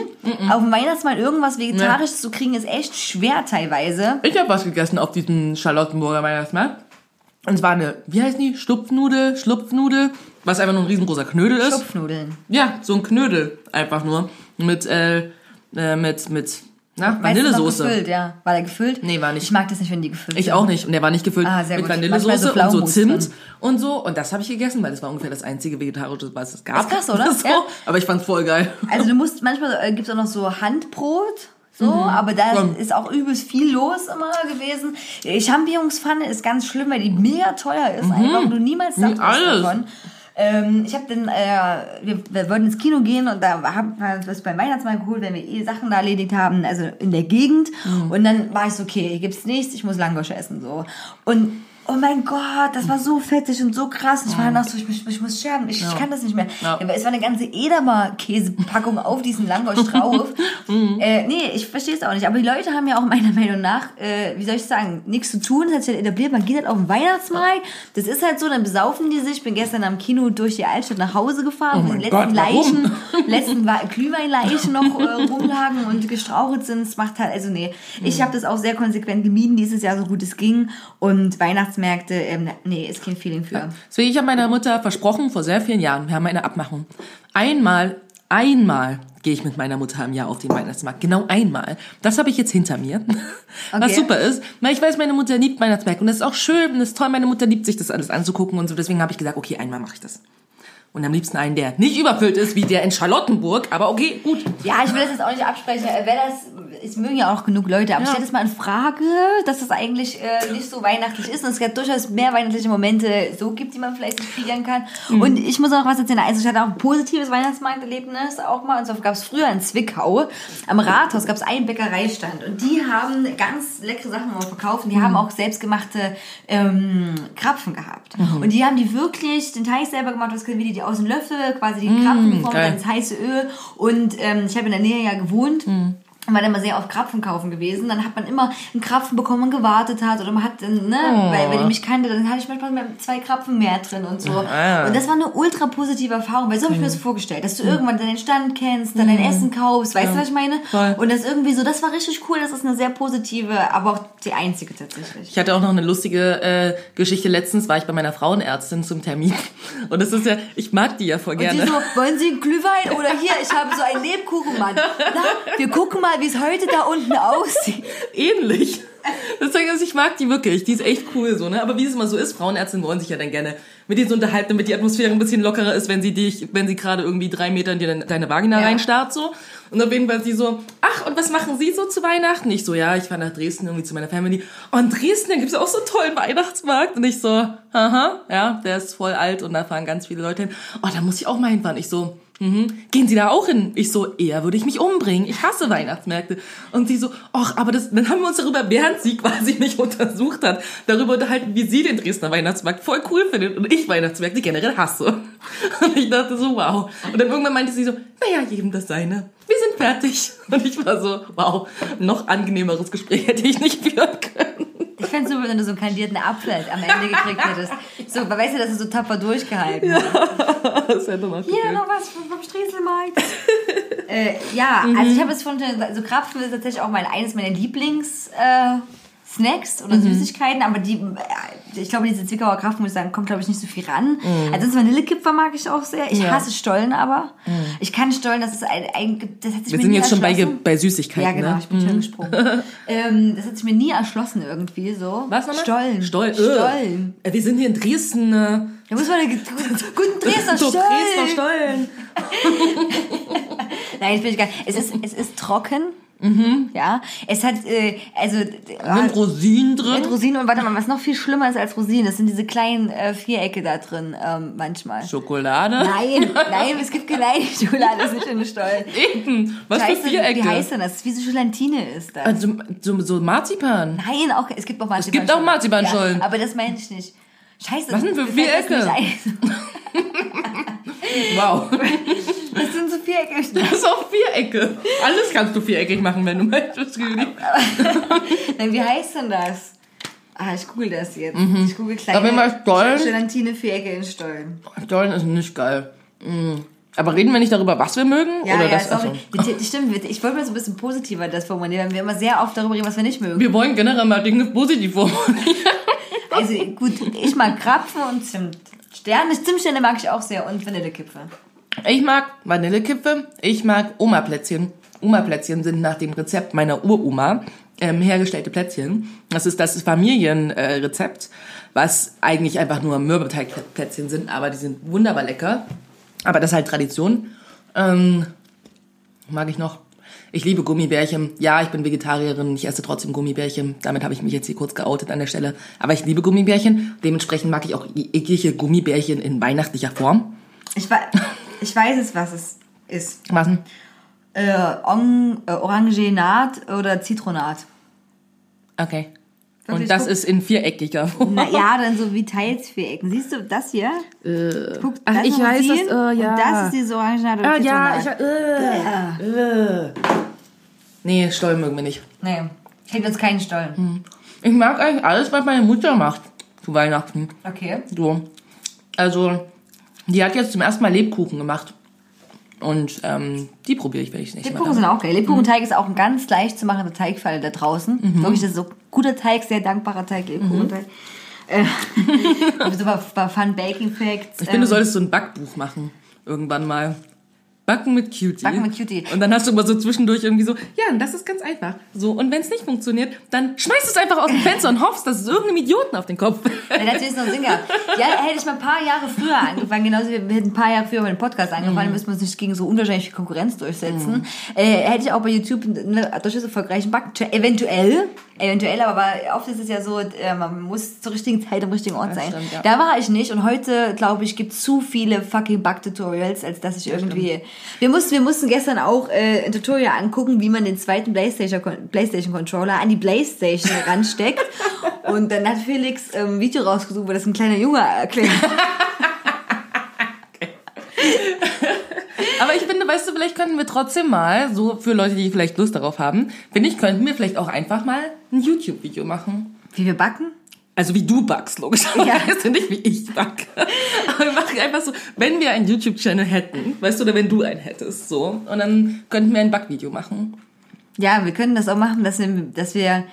auf dem Weihnachtsmarkt irgendwas Vegetarisches zu kriegen, ist echt schwer teilweise. Ich habe was gegessen auf diesem Charlottenburger Weihnachtsmarkt. Und es war eine, wie heißt die? Schlupfnudel, Schlupfnudel, was einfach nur ein riesengroßer Knödel ist. Schupfnudeln. Ja, so ein Knödel einfach nur. Mit, äh, äh mit, mit, na, noch Vanillesoße. gefüllt, ja. War der gefüllt? Nee, war nicht. Ich mag das nicht, wenn die gefüllt Ich sind. auch nicht. Und der war nicht gefüllt Ah, sehr mit gut. Vanillesoße so und so Zimt und so. Und das habe ich gegessen, weil das war ungefähr das einzige vegetarische, was es gab. Ist krass, oder? So. Ja. Aber ich fand's voll geil. Also du musst, manchmal äh, gibt's auch noch so Handbrot. So, aber da Ja. ist auch übelst viel los immer gewesen. Die Champignonspfanne ist ganz schlimm, weil die mega teuer ist, einfach und du niemals alles. davon. Ähm, ich habe dann, äh, wir, wir wollten ins Kino gehen und da haben wir uns was beim Weihnachtsmarkt geholt, wenn wir eh Sachen da erledigt haben, also in der Gegend. Und dann war ich so, okay, hier gibt's nichts, ich muss Langosch essen, so. Und Oh mein Gott, das war so fettig und so krass. Ich war danach so, ich, ich, ich muss sterben, ich, ich kann das nicht mehr. Ja. Aber es war eine ganze Edamer-Käsepackung auf diesen Langosch drauf. äh, nee, ich verstehe es auch nicht. Aber die Leute haben ja auch meiner Meinung nach, äh, wie soll ich sagen, nichts zu tun. Das hat sich halt etabliert. Man geht halt auf den Weihnachtsmarkt. Das ist halt so, dann besaufen die sich. Ich bin gestern am Kino durch die Altstadt nach Hause gefahren, wo mein die letzten Gott? Leichen, letzten Glühweinleichen noch äh, rumlagen und gestrauchelt sind. Es macht halt, also nee. Ich habe das auch sehr konsequent gemieden dieses Jahr, so gut es ging. Und Weihnachtsmärkte, ähm, nee, ist kein Feeling für. Deswegen, ich habe meiner Mutter versprochen, vor sehr vielen Jahren, wir haben eine Abmachung. Einmal, einmal gehe ich mit meiner Mutter im Jahr auf den Weihnachtsmarkt. Genau einmal. Das habe ich jetzt hinter mir. Was Okay. super ist, weil ich weiß, meine Mutter liebt Weihnachtsmärkte und das ist auch schön und das ist toll, meine Mutter liebt sich das alles anzugucken und so. Deswegen habe ich gesagt, okay, einmal mache ich das. Und am liebsten einen, der nicht überfüllt ist, wie der in Charlottenburg, aber okay, gut. Ja, ich will das jetzt auch nicht absprechen. Äh, Wer das, es mögen ja auch genug Leute, aber ich stelle das mal in Frage, dass das eigentlich äh, nicht so weihnachtlich ist und es gibt durchaus mehr weihnachtliche Momente so gibt, die man vielleicht nicht kreieren kann. Und ich muss auch noch was erzählen. Also ich hatte auch ein positives Weihnachtsmarkterlebnis auch mal. Und zwar gab es früher in Zwickau am Rathaus gab es einen Bäckereistand und die haben ganz leckere Sachen immer verkauft und die haben auch selbstgemachte ähm, Krapfen gehabt. Und die haben die wirklich den Teig selber gemacht, was können wir die aus dem Löffel quasi die Krapfen geformt, geil. dann ins heiße Öl und ähm, ich habe in der Nähe ja gewohnt. Und war dann immer sehr auf Krapfen kaufen gewesen. Dann hat man immer einen Krapfen bekommen und gewartet hat. Oder man hat, dann, ne, weil, weil die mich kannte, dann hatte ich manchmal zwei Krapfen mehr drin und so. Ah. Und das war eine ultra positive Erfahrung, weil so habe ich mir das vorgestellt, dass du irgendwann deinen Stand kennst, dann dein Essen kaufst, weißt du, was ich meine? Voll. Und das irgendwie so, das war richtig cool, das ist eine sehr positive, aber auch die einzige tatsächlich. Ich hatte auch noch eine lustige äh, Geschichte. Letztens war ich bei meiner Frauenärztin zum Termin. Und das ist ja, ich mag die ja voll Und gerne. die so, wollen Sie einen Glühwein? Oder hier, ich habe so einen Lebkuchenmann. Na, wir gucken mal, wie es heute da unten aussieht. ähnlich. Deswegen, also ich mag die wirklich. Die ist echt cool so, ne? Aber wie es immer so ist, Frauenärztinnen wollen sich ja dann gerne mit denen so unterhalten, damit die Atmosphäre ein bisschen lockerer ist, wenn sie dich, wenn sie gerade irgendwie drei Meter in dir deine Vagina Ja. reinstarrt, so. Und auf jeden Fall sie so, ach, und was machen Sie so zu Weihnachten? Ich so, ja, ich fahre nach Dresden irgendwie zu meiner Family. Oh, in Dresden, da gibt's auch so einen tollen Weihnachtsmarkt. Und ich so, aha, ja, der ist voll alt und da fahren ganz viele Leute hin. Oh, da muss ich auch mal hinfahren. Ich so, Mhm. Gehen Sie da auch hin? Ich so, eher würde ich mich umbringen. Ich hasse Weihnachtsmärkte. Und sie so, ach, aber das, dann haben wir uns darüber, während sie quasi mich untersucht hat, darüber unterhalten, wie sie den Dresdner Weihnachtsmarkt voll cool findet und ich Weihnachtsmärkte generell hasse. Und ich dachte so, wow. Und dann irgendwann meinte sie so, naja, jedem das seine. Wir sind fertig. Und ich war so, wow, noch angenehmeres Gespräch hätte ich nicht führen können. Ich fände es super, wenn du so einen kandidierten Apfel am Ende gekriegt hättest. So, weißt du, dass du so tapfer durchgehalten hast. Das hätte noch Hier noch was vom, vom Striezelmarkt. äh, ja, also ich habe es von, so Krapfen ist tatsächlich auch mein, eines meiner Lieblings, äh, Snacks oder Süßigkeiten, aber die, äh, ich glaube, diese Zwickauer Krapfen, muss ich sagen, kommt, glaube ich, nicht so viel ran. Ansonsten Vanillekipfer mag ich auch sehr. Ich Ja. hasse Stollen aber. Ich kann Stollen, das ist ein, ein das hat sich Wir mir sind nie jetzt schon bei, bei Süßigkeiten, Ja, genau, ne? ich bin schon gesprungen. ähm, das hat sich mir nie erschlossen irgendwie so. Was nochmal? Stollen. Stollen. Stollen. Äh, Wir sind hier in Dresden. Äh, Da muss man eine guten Dresdner Stollen. Dresdner Stollen. Nein, ich bin nicht gar Es ist, es ist trocken. Ja, es hat, äh, also... Sind Rosinen drin? Mit Rosinen und warte mal, was noch viel schlimmer ist als Rosinen, das sind diese kleinen äh, Vierecke da drin ähm, manchmal. Schokolade? Nein, nein, es gibt keine Schokolade, das ist nicht in den Stollen. Eben. Was für Scheiße, Vierecke? Wie heißt denn das? Wie so Gelatine ist das. Also, so, so Marzipan. Nein, auch, es gibt auch Marzipan. gibt auch Marzipanstollen. Ja, aber das meine ich nicht. Scheiße. Was denn für Vierecke? Wow. Das sind so Vierecke. Das ist auch Vierecke. Alles kannst du viereckig machen, wenn du möchtest. Nein, wie heißt denn das? Ah, ich google das jetzt. Ich google Aber wenn kleine man Stollen- Gelatine Vierecke in Stollen. Stollen ist nicht geil. Mm. Aber reden wir nicht darüber, was wir mögen? Ja, oder ja, das? sorry. Bitte, Stimmt, ich wollte mal so ein bisschen positiver das formulieren, weil wir immer sehr oft darüber reden, was wir nicht mögen. Wir wollen generell mal Dinge positiv formulieren. Also gut, ich mag Krapfen und Zimt. Sterne, Zimtsterne mag ich auch sehr und Vanillekipferl. Ich mag Vanillekipfe, ich mag Oma-Plätzchen. Oma-Plätzchen sind nach dem Rezept meiner Uroma ähm, hergestellte Plätzchen. Das ist das Familienrezept, äh, was eigentlich einfach nur Mürbeteigplätzchen sind, aber die sind wunderbar lecker. Aber das ist halt Tradition. Ähm, mag ich noch. Ich liebe Gummibärchen. Ja, ich bin Vegetarierin, ich esse trotzdem Gummibärchen. Damit habe ich mich jetzt hier kurz geoutet an der Stelle. Aber ich liebe Gummibärchen. Dementsprechend mag ich auch eklige Gummibärchen in weihnachtlicher Form. Ich, wei- ich weiß es, was es ist. Was denn? Äh, äh, Orangenat oder Zitronat. Okay. Wirklich Und das gut? ist in viereckiger Form. Na ja, dann so wie Teilsvierecken. Siehst du das hier? Guck, ach, das ich ist weiß das, Rosinen äh, ja. Und das ist dieses Orangenat oder Ah, ja, ich, äh, äh. Nee, Stollen mögen wir nicht. Nee, kriegt uns keinen Stollen. Ich mag eigentlich alles, was meine Mutter macht zu Weihnachten. Okay. So. Also, die hat jetzt zum ersten Mal Lebkuchen gemacht. Und ähm, die probiere ich, wenn ich es nicht Lebkuchen sind auch geil. Lebkuchenteig ist auch ein ganz leicht zu machender Teig für alle da draußen. Mhm. Wirklich, das ist so guter Teig, sehr dankbarer Teig, Lebkuchenteig. Äh, so ein paar Fun Baking Facts. Ich finde, du solltest so ein Backbuch machen. Irgendwann mal. Backen mit Cutie. Backen mit Cutie. Und dann hast du immer so zwischendurch irgendwie so, ja, und das ist ganz einfach. So, und wenn es nicht funktioniert, dann schmeißt es einfach aus dem Fenster und hoffst, dass es irgendeinem Idioten auf den Kopf fällt. Ja, natürlich noch Sinn gehabt. Ja, hätte ich mal ein paar Jahre früher angefangen, genauso wie wir hätten ein paar Jahre früher mit dem Podcast angefangen, müssen wir uns nicht gegen so unwahrscheinliche Konkurrenz durchsetzen. Äh, hätte ich auch bei YouTube einen durchaus erfolgreichen Back eventuell, eventuell, aber oft ist es ja so, äh, man muss zur richtigen Zeit am richtigen Ort sein. stimmt, ja. Da war ich nicht und heute, glaube ich, gibt es zu viele fucking Back-Tutorials, als dass ich irgendwie... Wir mussten, wir mussten gestern auch äh, ein Tutorial angucken, wie man den zweiten Playstation, Playstation Controller an die Playstation ransteckt. Und dann hat Felix ähm, ein Video rausgesucht, wo das ein kleiner Junge erklärt. Aber ich finde, weißt du, vielleicht könnten wir trotzdem mal, so für Leute, die vielleicht Lust darauf haben, finde ich, könnten wir vielleicht auch einfach mal ein YouTube-Video machen. Wie wir backen? Also wie du backst, logischerweise, Ja. nicht wie ich backe. Aber wir machen einfach so, wenn wir einen YouTube-Channel hätten, weißt du, oder wenn du einen hättest, so, und dann könnten wir ein Backvideo machen. Ja, wir können das auch machen, dass wir, dass wir,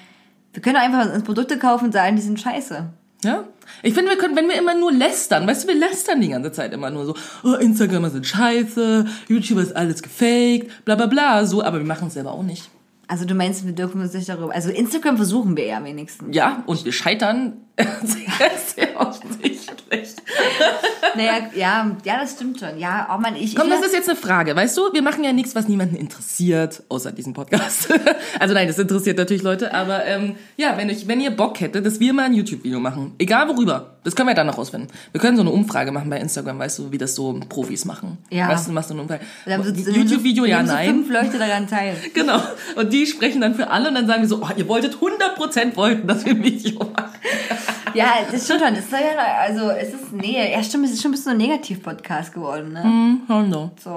wir können einfach uns Produkte kaufen und sagen, die sind scheiße. Ja? Ich finde, wir können, wenn wir immer nur lästern, weißt du, wir lästern die ganze Zeit immer nur so, oh, Instagramer sind scheiße, YouTuber ist alles gefaked, bla bla bla, so, aber wir machen es selber auch nicht. Also du meinst, wir dürfen uns nicht darüber, also Instagram versuchen wir ja wenigstens. Ja, und wir scheitern sehr, sehr offensichtlich. Naja, ja, ja, das stimmt schon. Ja, auch man, ich, Komm, ich das ist jetzt eine Frage, weißt du? Wir machen ja nichts, was niemanden interessiert, außer diesen Podcast. also nein, das interessiert natürlich Leute, aber ähm, ja, wenn, ich, wenn ihr Bock hättet, dass wir mal ein YouTube-Video machen, egal worüber, das können wir dann noch rausfinden. Wir können so eine Umfrage machen bei Instagram, weißt du, wie das so Profis machen. Ja. Weißt du, machst du eine Umfrage. YouTube-Video, ja, nein. fünf Leute daran teil. Genau. Und die sprechen dann für alle und dann sagen wir so, oh, ihr wolltet 100% wollten, dass wir ein Video machen. Ja, das stimmt schon. Das ist ja, also, es ist, nee, ja, stimmt, es ist schon ein bisschen so ein Negativ-Podcast geworden, ne? Hm, hallo. So.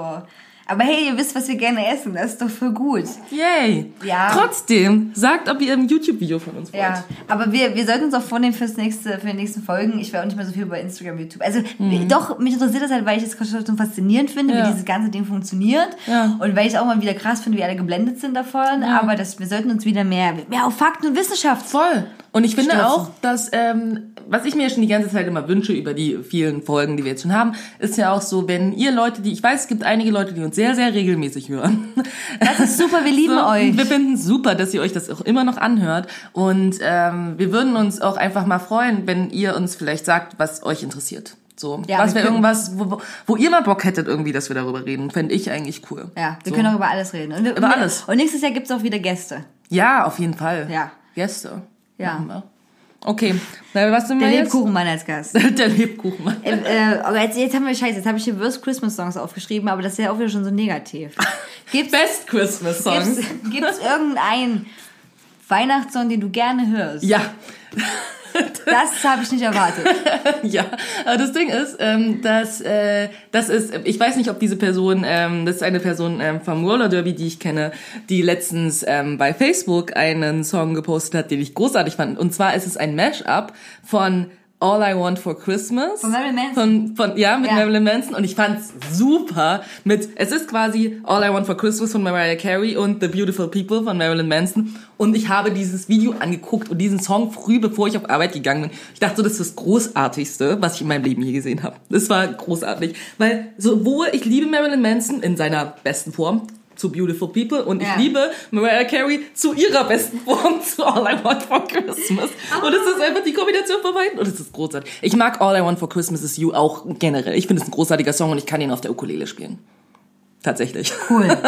Aber hey, ihr wisst, was wir gerne essen. Das ist doch voll gut. Yay. Ja. Trotzdem, sagt, ob ihr ein YouTube-Video von uns wollt. Ja, aber wir, wir sollten uns auch vornehmen fürs nächste, für die nächsten Folgen. Ich werde auch nicht mehr so viel über Instagram, YouTube. Also doch, mich interessiert das halt, weil ich es schon faszinierend finde, Mhm. Ja. wie dieses ganze Ding funktioniert. Ja. Und weil ich es auch mal wieder krass finde, wie alle geblendet sind davon. Aber das, wir sollten uns wieder mehr, mehr auf Fakten und Wissenschaft. Voll. Und ich finde Stürzen. auch, dass, ähm, was ich mir schon die ganze Zeit immer wünsche über die vielen Folgen, die wir jetzt schon haben, ist ja auch so, wenn ihr Leute, die, ich weiß, es gibt einige Leute, die uns sehr, sehr regelmäßig hören. Das ist super, wir lieben So, euch. Wir finden es super, dass ihr euch das auch immer noch anhört. Und ähm, wir würden uns auch einfach mal freuen, wenn ihr uns vielleicht sagt, was euch interessiert. So, Ja, was wir wäre irgendwas, wo, wo ihr mal Bock hättet irgendwie, dass wir darüber reden, fände ich eigentlich cool. Ja, wir so. können auch über alles reden. Und, Über und, alles. Und nächstes Jahr gibt's auch wieder Gäste. Ja, auf jeden Fall. Ja. Gäste. Ja. Okay, na, was sind Der wir jetzt? Lebkuchenmann als Gast. Der Lebkuchen. äh, äh, aber jetzt, jetzt haben wir Scheiße, jetzt habe ich hier Worst Christmas Songs aufgeschrieben, aber das ist ja auch wieder schon so negativ. Gibt's, Best Christmas Songs. gibt's, gibt's irgendeinen Weihnachtssong, den du gerne hörst? Ja, Das habe ich nicht erwartet. ja. Aber das Ding ist, ähm, dass äh, das ist, ich weiß nicht, ob diese Person, ähm, das ist eine Person ähm, vom Roller Derby, die ich kenne, die letztens ähm, bei Facebook einen Song gepostet hat, den ich großartig fand. Und zwar ist es ein Mashup von All I Want for Christmas. Von Marilyn Manson. Von, von, ja, mit Ja. Marilyn Manson. Und ich fand's super mit, es ist quasi All I Want for Christmas von Mariah Carey und The Beautiful People von Marilyn Manson. Und ich habe dieses Video angeguckt und diesen Song früh, bevor ich auf Arbeit gegangen bin. Ich dachte so, das ist das Großartigste, was ich in meinem Leben je gesehen habe. Das war großartig. Weil sowohl, ich liebe Marilyn Manson in seiner besten Form, zu Beautiful People und ich Ja. liebe Mariah Carey zu ihrer besten Form zu All I Want for Christmas. Und es ist einfach die Kombination von beiden und es ist großartig. Ich mag All I Want for Christmas is You auch generell. Ich finde es ein großartiger Song und ich kann ihn auf der Ukulele spielen. Tatsächlich. Cool.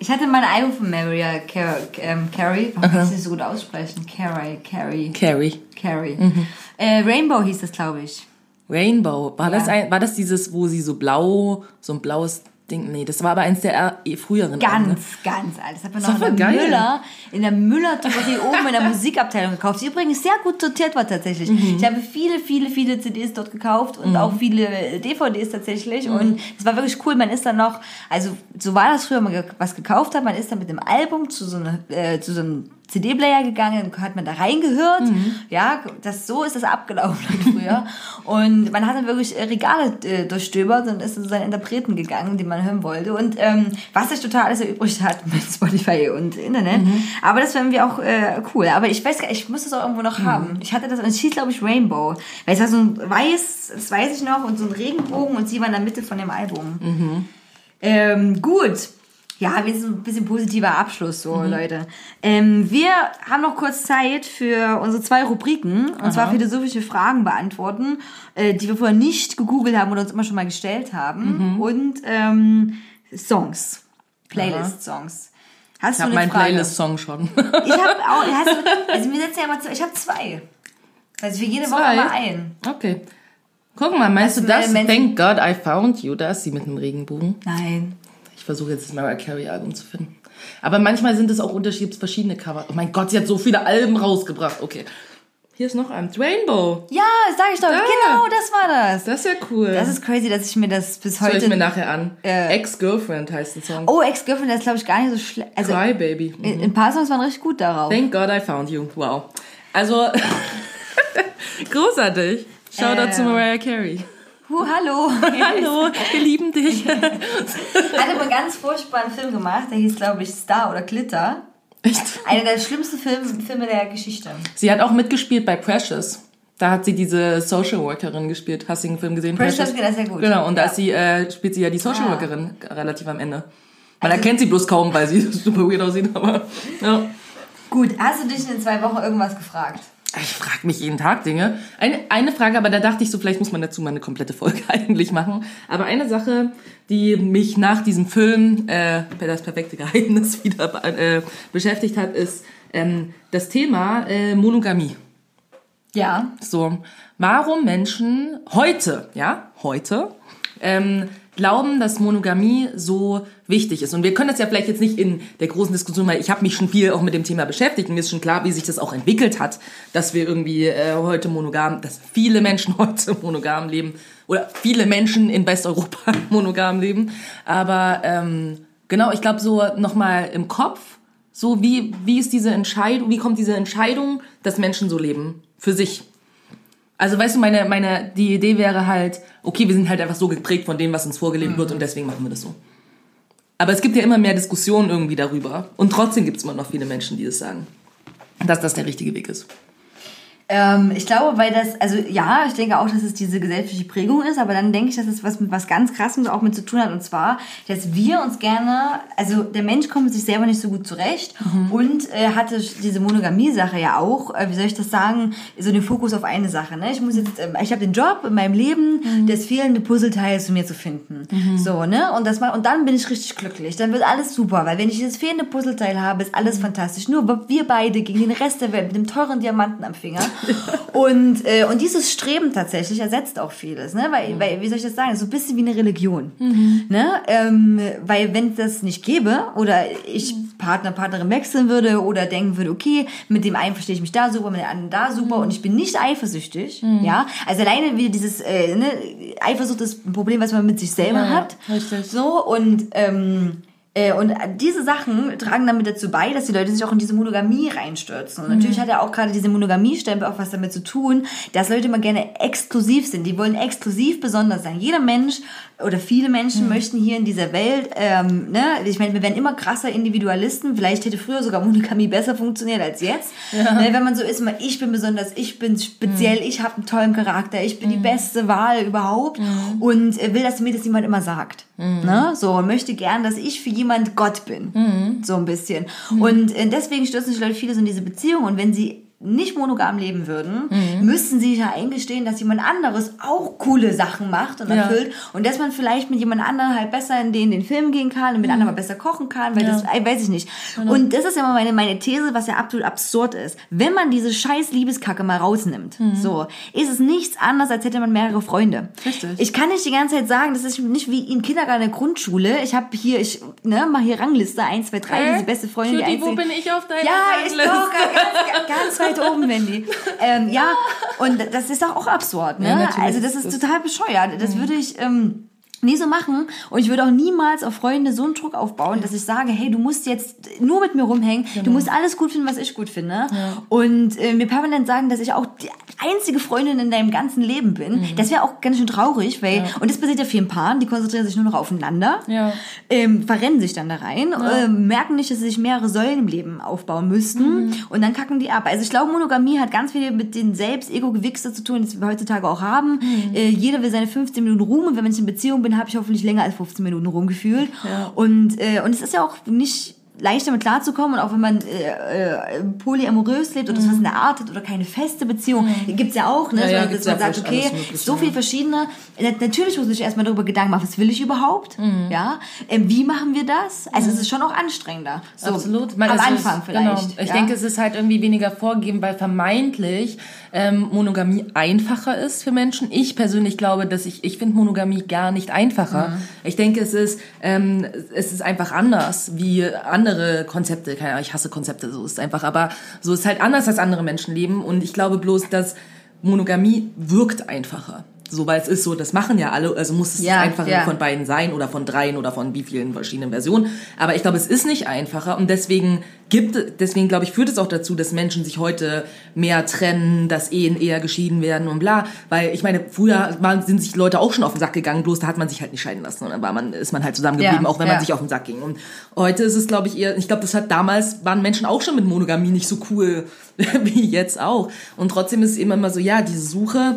Ich hatte mal ein Album von Mariah Car ähm, Carey. Warum kann ich das nicht so gut aussprechen? Carey, Carey, Carrie. Carey. Mhm. Äh, Rainbow hieß das, glaube ich. Rainbow. War das Ja. ein, war das dieses, wo sie so blau, so ein blaues Ding, nee, das war aber eins der äh, früheren. Alben, ne? Ganz, ganz alt. Das hat man Das noch war in der geil. Müller, in der müller oben in der Musikabteilung gekauft, die übrigens sehr gut sortiert war tatsächlich. Mhm. Ich habe viele, viele, viele CDs dort gekauft und auch viele DVDs tatsächlich Mhm. und es war wirklich cool. Man ist dann noch, also so war das früher, wenn man was gekauft hat, man ist dann mit dem Album zu so, einer, äh, zu so einem CD-Player gegangen, hat man da reingehört. Mhm. Ja, das, so ist das abgelaufen früher. und man hat dann wirklich äh, Regale äh, durchstöbert und ist zu seinen Interpreten gegangen, die man hören wollte. Und ähm, was sich total alles erübrigt hat mit Spotify und Internet. Aber das fanden wir auch äh, cool. Aber ich weiß gar nicht, ich muss das auch irgendwo noch haben. Ich hatte das, und es hieß, glaube ich, Rainbow. Weil es war so ein weiß, das weiß ich noch, und so ein Regenbogen und sie war in der Mitte von dem Album. Ähm, gut. Ja, wir sind ein bisschen positiver Abschluss, so Leute. Ähm, wir haben noch kurz Zeit für unsere zwei Rubriken, und zwar philosophische Fragen beantworten, äh, die wir vorher nicht gegoogelt haben oder uns immer schon mal gestellt haben. Und ähm, Songs. Playlist-Songs. Hast Ich habe eine meinen? Playlist-Song schon. Ich habe auch, hast du, also wir setzen ja immer zwei, ich habe zwei. Also für jede Woche Zwei? mal ein. Okay. Guck mal, meinst du Hast du das? Menschen- Thank God I found you. Da ist sie mit einem Regenbogen. Nein. Ich versuche jetzt das Mariah Carey Album zu finden. Aber manchmal sind es auch unterschiedlich verschiedene Cover. Oh mein Gott, sie hat so viele Alben rausgebracht. Okay. Hier ist noch eins. Rainbow. Ja, sag ich doch. Genau, das war das. Das ist ja cool. Das ist crazy, dass ich mir das bis Hör ich heute. mir nachher an. Äh, Ex-Girlfriend heißt der Song. oh, Ex-Girlfriend, das ist, glaube ich, gar nicht so schlecht. Also, Cry Baby. in- ein paar Songs waren richtig gut darauf. Thank God I found you. Wow. Also, großartig. Shoutout Äh. zu Mariah Carey. Huh, hallo. Hallo, wir lieben dich. Hat aber einen ganz furchtbaren Film gemacht, der hieß, glaube ich, Star oder Glitter. Echt? Einer der schlimmsten Film, Filme der Geschichte. Sie hat auch mitgespielt bei Precious. Da hat sie diese Social Workerin gespielt. Hast du den Film gesehen? Precious, das ist sehr gut. Genau, und da Ja. ist sie, äh, spielt sie ja die Social Ah. Workerin relativ am Ende. Man Also- erkennt sie bloß kaum, weil sie super weird aussieht, aber ja. Gut, hast du dich in den zwei Wochen irgendwas gefragt? Ich frage mich jeden Tag Dinge. Eine, eine Frage, aber da dachte ich so, vielleicht muss man dazu mal eine komplette Folge eigentlich machen. Aber eine Sache, die mich nach diesem Film, äh, das perfekte Geheimnis wieder äh, beschäftigt hat, ist ähm, das Thema äh, Monogamie. Ja. So, warum Menschen heute, ja, heute, ähm, glauben, dass Monogamie so wichtig ist. Und wir können das ja vielleicht jetzt nicht in der großen Diskussion, weil ich habe mich schon viel auch mit dem Thema beschäftigt und mir ist schon klar, wie sich das auch entwickelt hat, dass wir irgendwie äh, heute monogam, dass viele Menschen heute monogam leben oder viele Menschen in Westeuropa monogam leben. Aber ähm, genau, ich glaube so nochmal im Kopf, so wie, wie ist diese Entscheidung, wie kommt diese Entscheidung, dass Menschen so leben für sich? Also weißt du, meine, meine, die Idee wäre halt, okay, wir sind halt einfach so geprägt von dem, was uns vorgelebt wird und deswegen machen wir das so. Aber es gibt ja immer mehr Diskussionen irgendwie darüber. Und trotzdem gibt es immer noch viele Menschen, die es sagen, dass das der richtige Weg ist. Ähm, ich glaube, weil das, also ja, ich denke auch, dass es diese gesellschaftliche Prägung ist, aber dann denke ich, dass es was mit was ganz krassem auch mit zu tun hat. Und zwar, dass wir uns gerne, also der Mensch kommt mit sich selber nicht so gut zurecht Mhm. und äh, hatte diese Monogamie-Sache ja auch, äh, wie soll ich das sagen, so den Fokus auf eine Sache. Ne? Ich muss jetzt, ähm, ich habe den Job in meinem Leben, Mhm. das fehlende Puzzleteil zu mir zu finden. So, ne? Und das mal, und dann bin ich richtig glücklich. Dann wird alles super, weil wenn ich dieses fehlende Puzzleteil habe, ist Mhm. alles fantastisch. Nur wir beide gegen den Rest der Welt mit dem teuren Diamanten am Finger. und, äh, und dieses Streben tatsächlich ersetzt auch vieles, ne? Weil, weil wie soll ich das sagen? So ein bisschen wie eine Religion. Ne? Ähm, weil wenn es das nicht gäbe oder ich Partner, Partnerin wechseln würde oder denken würde, okay, mit dem einen verstehe ich mich da super, mit dem anderen da super und ich bin nicht eifersüchtig, ja? Also alleine wieder dieses, äh, ne? Eifersucht ist ein Problem, was man mit sich selber Ja, hat. richtig. So und ähm, äh, und diese Sachen tragen damit dazu bei, dass die Leute sich auch in diese Monogamie reinstürzen. Und natürlich hat ja auch gerade diese Monogamie-Stempel auch was damit zu tun, dass Leute immer gerne exklusiv sind. Die wollen exklusiv besonders sein. Jeder Mensch oder viele Menschen möchten hier in dieser Welt, ähm, ne, ich meine, wir werden immer krasser Individualisten. Vielleicht hätte früher sogar Monogamie besser funktioniert als jetzt. Ne, wenn man so ist, mal, ich bin besonders, ich bin speziell, ich habe einen tollen Charakter, ich bin die beste Wahl überhaupt und äh, will, dass mir das jemand immer sagt. Ne? So, und möchte gern, dass ich für jemand Gott bin. So ein bisschen. Und äh, deswegen stürzen sich Leute viele so in diese Beziehung und wenn sie nicht monogam leben würden, müssten sie sich ja eingestehen, dass jemand anderes auch coole Sachen macht und Ja. erfüllt und dass man vielleicht mit jemand anderem halt besser in den, den Film gehen kann und mit anderen mal besser kochen kann, weil das, äh, weiß ich nicht. Und das ist ja immer meine, meine These, was ja absolut absurd ist. Wenn man diese scheiß Liebeskacke mal rausnimmt, so, ist es nichts anderes, als hätte man mehrere Freunde. Richtig. Ich kann nicht die ganze Zeit sagen, das ist nicht wie im Kindergarten, in der Grundschule. Ich habe hier, ich ne, mach hier Rangliste 1, 2, 3, Hä? diese beste Freundin, die Judy, wo einzige. bin ich auf deiner Ja, ich Rangliste? doch, ganz, ganz weit oben, Wendy. Ähm, ja, und das ist doch auch absurd, ne? Ja, also das ist ist total bescheuert. Das würde ich ähm, nie so machen. Und ich würde auch niemals auf Freunde so einen Druck aufbauen, dass ich sage, hey, du musst jetzt nur mit mir rumhängen, du musst alles gut finden, was ich gut finde. Und äh, mir permanent sagen, dass ich auch die einzige Freundin in deinem ganzen Leben bin. Das wäre auch ganz schön traurig, weil und das passiert ja vielen Paaren, die konzentrieren sich nur noch aufeinander, Ja. ähm, verrennen sich dann da rein, äh, merken nicht, dass sie sich mehrere Säulen im Leben aufbauen müssten und dann kacken die ab. Also ich glaube, Monogamie hat ganz viel mit den Selbst-Ego-Gewichse zu tun, das wir heutzutage auch haben. Äh, jeder will seine 15 Minuten Ruhm und wenn ich in Beziehung bin, habe ich hoffentlich länger als 15 Minuten rumgefühlt. Ja. Und, äh, und es ist ja auch nicht leicht damit klarzukommen und auch wenn man äh, äh, polyamorös lebt oder was in der Art hat oder keine feste Beziehung, gibt's ja auch, ne? Ja, ja, dass man sagt, okay, so viel verschiedene. Na- Natürlich muss sich erstmal darüber Gedanken machen, was will ich überhaupt? Mhm. Ja, ähm, wie machen wir das? Also es ist schon auch anstrengender. So, Absolut. Am es ist- Anfang vielleicht. Genau. Ich ja? denke, es ist halt irgendwie weniger vorgegeben, weil vermeintlich ähm, Monogamie einfacher ist für Menschen. Ich persönlich glaube, dass ich, ich finde Monogamie gar nicht einfacher. Mhm. Ich denke, es ist, ähm, es ist einfach anders wie andere Konzepte. Keine Ahnung, ich hasse Konzepte, so ist es einfach. Aber so ist halt anders, als andere Menschen leben. Und ich glaube bloß, dass Monogamie wirkt einfacher. So, weil es ist so, das machen ja alle, also muss es Ja, einfacher ja. von beiden sein oder von dreien oder von wie vielen verschiedenen Versionen. Aber ich glaube, es ist nicht einfacher und deswegen gibt, deswegen glaube ich, führt es auch dazu, dass Menschen sich heute mehr trennen, dass Ehen eher geschieden werden und bla. Weil ich meine, früher waren, sind sich Leute auch schon auf den Sack gegangen, bloß da hat man sich halt nicht scheiden lassen und dann war man, ist man halt zusammengeblieben, Ja, auch wenn man sich auf den Sack ging. Und heute ist es, glaube ich, eher, ich glaube, das hat damals, waren Menschen auch schon mit Monogamie nicht so cool wie jetzt auch. Und trotzdem ist es immer immer so, ja, diese Suche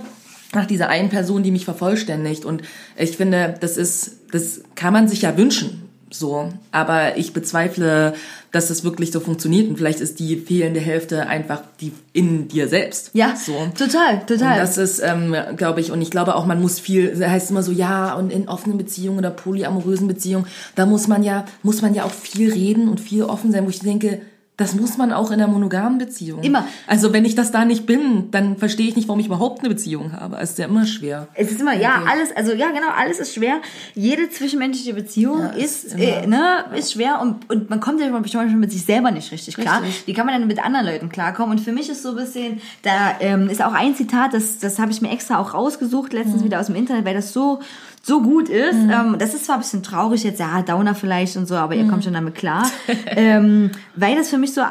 nach dieser einen Person, die mich vervollständigt. Und ich finde, das ist, das kann man sich ja wünschen. So, aber ich bezweifle, dass das wirklich so funktioniert. Und vielleicht ist die fehlende Hälfte einfach die in dir selbst. ja, so. total, total. Und das ist, ähm, glaube ich, und ich glaube auch, man muss viel, das heißt immer so, ja, und in offenen Beziehungen oder polyamorösen Beziehungen, da muss man ja, muss man ja auch viel reden und viel offen sein, wo ich denke, das muss man auch in einer monogamen Beziehung. Immer. Also wenn ich das da nicht bin, dann verstehe ich nicht, warum ich überhaupt eine Beziehung habe. Es ist ja immer schwer. Es ist immer, ja, Okay. alles, also ja, genau, alles ist schwer. Jede zwischenmenschliche Beziehung Ja, ist, ist äh, ne, ist schwer und, und man kommt ja manchmal mit sich selber nicht richtig klar. Richtig. Wie kann man dann mit anderen Leuten klarkommen? Und für mich ist so ein bisschen, da ähm, ist auch ein Zitat, das, das habe ich mir extra auch rausgesucht, letztens wieder aus dem Internet, weil das so, so gut ist. Ähm, das ist zwar ein bisschen traurig jetzt, ja, Downer vielleicht und so, aber ihr kommt schon damit klar. ähm, weil das für mich so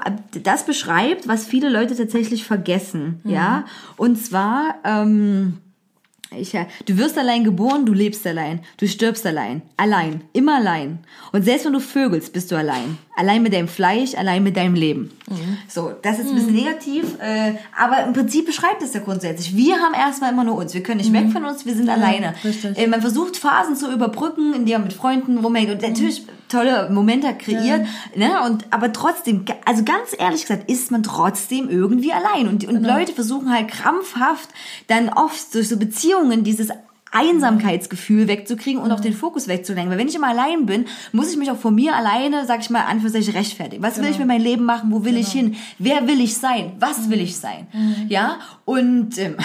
das beschreibt, was viele Leute tatsächlich vergessen. Ja. Und zwar, ähm, ich, äh, du wirst allein geboren, du lebst allein, du stirbst allein, allein, immer allein. Und selbst wenn du vögelst, bist du allein, allein mit deinem Fleisch, allein mit deinem Leben. Mhm. So, das ist ein bisschen negativ, äh, aber im Prinzip beschreibt es ja grundsätzlich. Wir haben erstmal immer nur uns. Wir können nicht weg von uns, wir sind alleine. Mhm. richtig. Äh, man versucht Phasen zu überbrücken, in der man mit Freunden rumhängt und natürlich tolle Momente kreiert, ne? Und aber trotzdem, also ganz ehrlich gesagt, ist man trotzdem irgendwie allein und und Genau. Leute versuchen halt krampfhaft dann oft durch so Beziehungen dieses Einsamkeitsgefühl wegzukriegen und auch den Fokus wegzulenken. Weil wenn ich immer allein bin, muss ich mich auch von mir alleine, sag ich mal, an für sich rechtfertigen. Was will ich mit meinem Leben machen? Wo will ich hin? Wer will ich sein? Was will ich sein? Ja? Und ähm,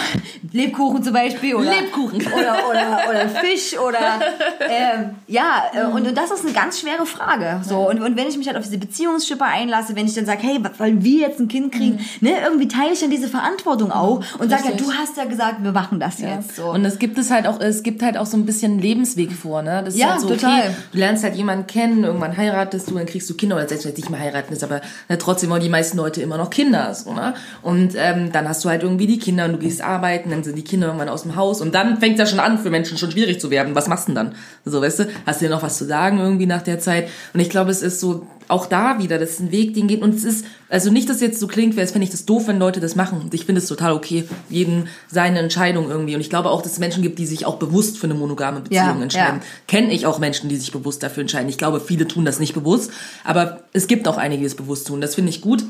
Lebkuchen zum Beispiel oder Lebkuchen. oder oder, oder Fisch oder ähm, ja äh, und, und das ist eine ganz schwere Frage. So und, und wenn ich mich halt auf diese Beziehungsschipper einlasse, wenn ich dann sage, hey, wollen wir jetzt ein Kind kriegen? Ne, irgendwie teile ich dann diese Verantwortung auch und sage, ja, du hast ja gesagt, wir machen das jetzt. So. Und es gibt es halt auch, es gibt halt auch so ein bisschen Lebensweg vor, ne? Das ist Ja, halt so, total. okay, du lernst halt jemanden kennen, irgendwann heiratest du, dann kriegst du Kinder oder selbst wenn du nicht mehr heiraten ist, aber ne, trotzdem wollen die meisten Leute immer noch Kinder, so, ne? Und ähm, dann hast du halt irgendwie die Kinder und du gehst arbeiten, dann sind die Kinder irgendwann aus dem Haus und dann fängt es ja schon an, für Menschen schon schwierig zu werden. Was machst du denn dann? So, weißt du, hast du dir noch was zu sagen irgendwie nach der Zeit? Und ich glaube, es ist so, auch da wieder, das ist ein Weg, den geht. Und es ist, also nicht, dass es jetzt so klingt, als fände ich das doof, wenn Leute das machen. Ich finde es total okay, jeden seine Entscheidung irgendwie. Und ich glaube auch, dass es Menschen gibt, die sich auch bewusst für eine monogame Beziehung Ja, entscheiden. ja. Kenne ich auch Menschen, die sich bewusst dafür entscheiden. Ich glaube, viele tun das nicht bewusst, aber es gibt auch einige, die es bewusst tun. Das finde ich gut.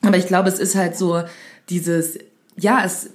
Aber ich glaube, es ist halt so dieses, ja, es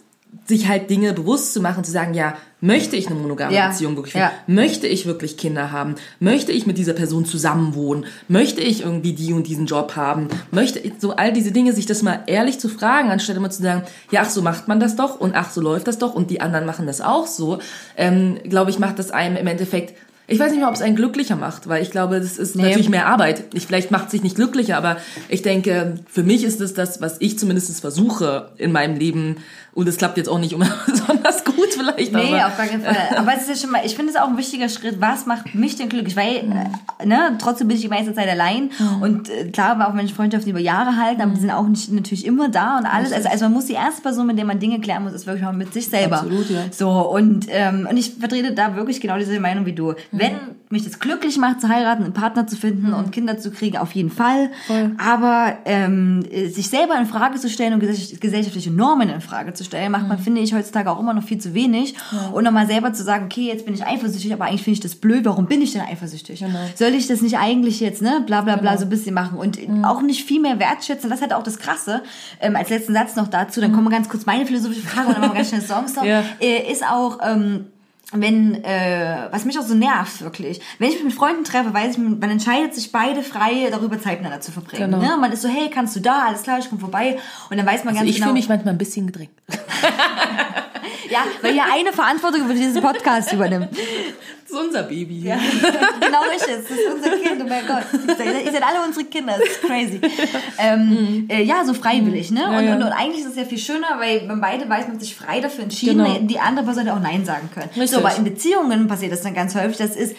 sich halt Dinge bewusst zu machen, zu sagen, ja, möchte ich eine monogame Ja, Beziehung wirklich ja. führen? Möchte ich wirklich Kinder haben? Möchte ich mit dieser Person zusammenwohnen? Möchte ich irgendwie die und diesen Job haben? Möchte ich so all diese Dinge, sich das mal ehrlich zu fragen, anstatt immer zu sagen, ja, ach, so macht man das doch und ach, so läuft das doch und die anderen machen das auch so, ähm, glaube ich, macht das einem im Endeffekt ich weiß nicht mal, ob es einen glücklicher macht, weil ich glaube, das ist Nee. natürlich mehr Arbeit. Ich, vielleicht macht es sich nicht glücklicher, aber ich denke, für mich ist es das, was ich zumindest versuche in meinem Leben. Und es klappt jetzt auch nicht immer besonders gut vielleicht. Nee, aber, auf gar keinen Fall. Aber es ist ja schon mal, ich finde es auch ein wichtiger Schritt. Was macht mich denn glücklich? Weil, äh, ne, trotzdem bin ich die meiste Zeit allein. Und äh, klar, auch wenn Freundschaften über Jahre halten, aber die sind auch nicht natürlich immer da und alles. Also, also man muss die erste Person, mit der man Dinge klären muss, ist wirklich auch mit sich selber. Absolut, ja. So, und, ähm, und ich vertrete da wirklich genau diese Meinung wie du. Wenn mich das glücklich macht, zu heiraten, einen Partner zu finden und Kinder zu kriegen, auf jeden Fall. Aber ähm, äh, sich selber in Frage zu stellen und gesell- gesellschaftliche Normen in Frage zu stellen, macht man, finde ich, heutzutage auch immer noch viel zu wenig. Und nochmal selber zu sagen, okay, jetzt bin ich eifersüchtig, aber eigentlich finde ich das blöd, warum bin ich denn eifersüchtig? Soll ich das nicht eigentlich jetzt, ne, bla bla bla, so ein bisschen machen und auch nicht viel mehr wertschätzen. Das hat auch das Krasse. Ähm, als letzten Satz noch dazu, dann kommen wir ganz kurz meine philosophische Frage und dann machen wir ganz schnell Songs. Ja. Äh, ist auch, ähm, wenn, äh, was mich auch so nervt, wirklich. Wenn ich mich mit Freunden treffe, weiß ich, man entscheidet sich beide frei, darüber Zeit miteinander zu verbringen. Genau. Ne? Man ist so, hey, kannst du da? Alles klar, ich komm vorbei. Und dann weiß man also ganz ich genau. fühle mich manchmal ein bisschen gedrängt. ja, weil ihr eine Verantwortung über diesen Podcast übernimmt. Das ist unser Baby. Ja, genau richtig. Das ist unser Kind, oh mein Gott. Ihr seid alle unsere Kinder, das ist crazy. Ähm, äh, ja, so freiwillig, ne? Und, ja. und, und eigentlich ist es ja viel schöner, weil man beide weiß, man hat sich frei dafür entschieden, Genau. die andere Person hätte auch Nein sagen können. Richtig. So, aber in Beziehungen passiert das dann ganz häufig, das ist,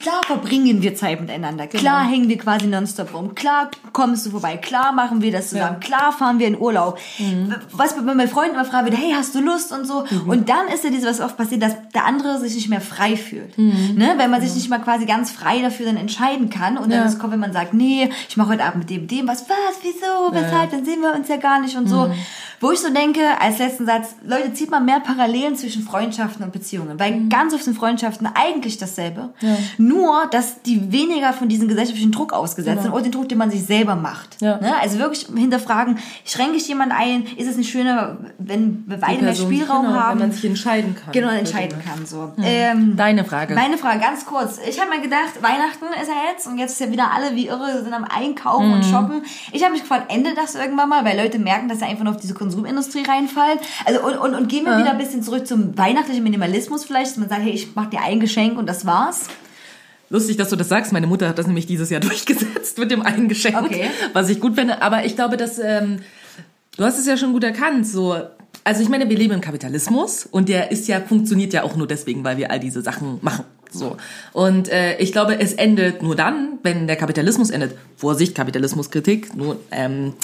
klar verbringen wir Zeit miteinander, klar Genau. hängen wir quasi nonstop rum, klar kommst du vorbei, klar machen wir das zusammen, klar fahren wir in Urlaub. Mhm. Was bei meinen Freunden immer würde, hey, hast du Lust und so. Und dann ist ja dieses, was oft passiert, dass der andere sich nicht mehr frei fühlt. Mhm. Ne? Wenn man sich nicht mal quasi ganz frei dafür dann entscheiden kann. Und dann Ja. ist kommt, wenn man sagt, nee, ich mache heute Abend mit dem, dem, was, was, wieso, weshalb, dann sehen wir uns ja gar nicht und so. Mhm. Wo ich so denke, als letzten Satz, Leute, zieht mal mehr Parallelen zwischen Freundschaften und Beziehungen. Weil Mhm. ganz oft sind Freundschaften eigentlich dasselbe. Nur, dass die weniger von diesem gesellschaftlichen Druck ausgesetzt sind oder den Druck, den man sich selber macht. Genau. Ja. Ne? Also wirklich hinterfragen, schränke ich jemand ein? Ist es nicht schöner, wenn wir beide mehr Spielraum genau, haben? Wenn man sich entscheiden kann. Genau, entscheiden kann so. Ähm, Deine Frage. meine Frage, ganz kurz. Ich habe mir gedacht, Weihnachten ist ja jetzt und jetzt ist ja wieder alle wie irre, sind am Einkaufen und shoppen. Ich habe mich gefragt, endet das irgendwann mal, weil Leute merken, dass sie einfach nur auf diese Konsumindustrie reinfallen. Also und, und, und gehen wir wieder ein bisschen zurück zum weihnachtlichen Minimalismus vielleicht, dass man sagt, hey, ich mach dir ein Geschenk und das war's. Lustig, dass du das sagst. Meine Mutter hat das nämlich dieses Jahr durchgesetzt mit dem einen Geschenk, Okay. was ich gut finde. Aber ich glaube, dass ähm, du hast es ja schon gut erkannt. So, also ich meine, wir leben im Kapitalismus und der ist ja funktioniert ja auch nur deswegen, weil wir all diese Sachen machen. So und äh, ich glaube, es endet nur dann, wenn der Kapitalismus endet. Vorsicht, Kapitalismuskritik. Nur ähm,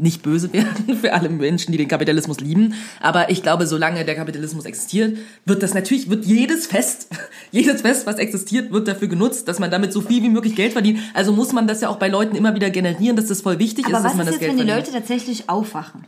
nicht böse werden für alle Menschen, die den Kapitalismus lieben. Aber ich glaube, solange der Kapitalismus existiert, wird das natürlich, wird jedes Fest, jedes Fest, was existiert, wird dafür genutzt, dass man damit so viel wie möglich Geld verdient. Also muss man das ja auch bei Leuten immer wieder generieren, dass das voll wichtig Aber ist, was dass man ist das jetzt, Geld wenn die verdient. Leute tatsächlich aufwachen?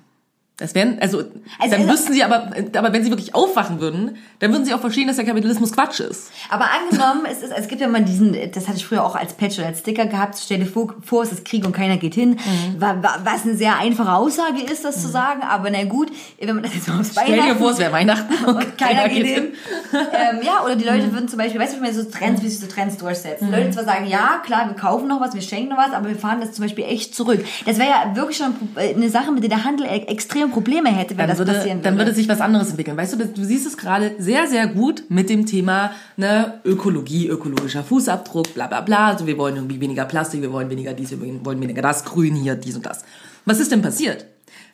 Das wären, also, Also, dann also- müssten sie aber, aber wenn sie wirklich aufwachen würden, dann würden sie auch verstehen, dass der Kapitalismus Quatsch ist. Aber angenommen, es, ist, es gibt ja mal diesen, das hatte ich früher auch als Patch oder als Sticker gehabt, stell dir vor, vor es ist Krieg und keiner geht hin, Mhm. wa- wa- was eine sehr einfache Aussage ist, das zu sagen, aber na gut, wenn man das jetzt mal aufs Stell dir Weihnachten vor, es wäre Weihnachten und keiner geht hin. ähm, ja, oder die Leute würden zum Beispiel, weißt du, wenn so Trends, wie sich so Trends durchsetzen. Leute zwar sagen, ja, klar, wir kaufen noch was, wir schenken noch was, aber wir fahren das zum Beispiel echt zurück. Das wäre ja wirklich schon äh, eine Sache, mit der der Handel e- extrem Probleme hätte, wenn dann das würde, passieren würde. dann würde sich was anderes entwickeln. Weißt du, du siehst es gerade sehr, sehr gut mit dem Thema ne, Ökologie, ökologischer Fußabdruck, bla bla bla. Also wir wollen irgendwie weniger Plastik, wir wollen weniger dies, wir wollen weniger das, grün hier, dies und das. Was ist denn passiert?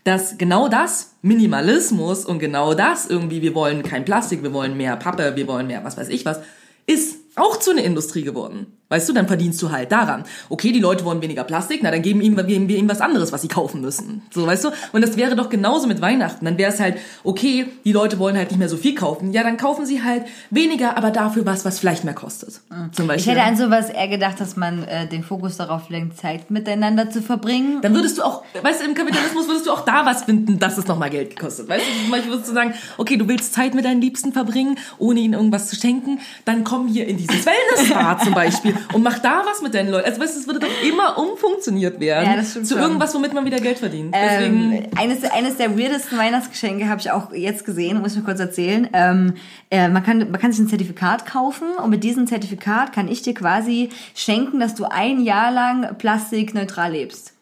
Dass genau das, Minimalismus und genau das irgendwie, wir wollen kein Plastik, wir wollen mehr Pappe, wir wollen mehr was weiß ich was, ist auch zu einer Industrie geworden. Weißt du, dann verdienst du halt daran. Okay, die Leute wollen weniger Plastik, na dann geben, ihm, geben wir ihnen was anderes, was sie kaufen müssen. So, weißt du? Und das wäre doch genauso mit Weihnachten. Dann wäre es halt, okay, die Leute wollen halt nicht mehr so viel kaufen. Ja, dann kaufen sie halt weniger, aber dafür was, was vielleicht mehr kostet. Zum ich Beispiel. hätte an sowas eher gedacht, dass man äh, den Fokus darauf lenkt, Zeit miteinander zu verbringen. dann würdest du auch, weißt du, im Kapitalismus würdest du auch da was finden, dass es nochmal Geld kostet. Weißt du, zum Beispiel würdest du sagen, okay, du willst Zeit mit deinen Liebsten verbringen, ohne ihnen irgendwas zu schenken, dann komm hier in dieses Wellness-Spa zum Beispiel und mach da was mit deinen Leuten. Also weißt du, es würde doch immer umfunktioniert werden. Ja, das stimmt zu schon. irgendwas, womit man wieder Geld verdient. Ähm, eines, eines der weirdesten Weihnachtsgeschenke habe ich auch jetzt gesehen, muss ich mir kurz erzählen. Ähm, äh, man, kann, man kann sich ein Zertifikat kaufen und mit diesem Zertifikat kann ich dir quasi schenken, dass du ein Jahr lang plastikneutral lebst.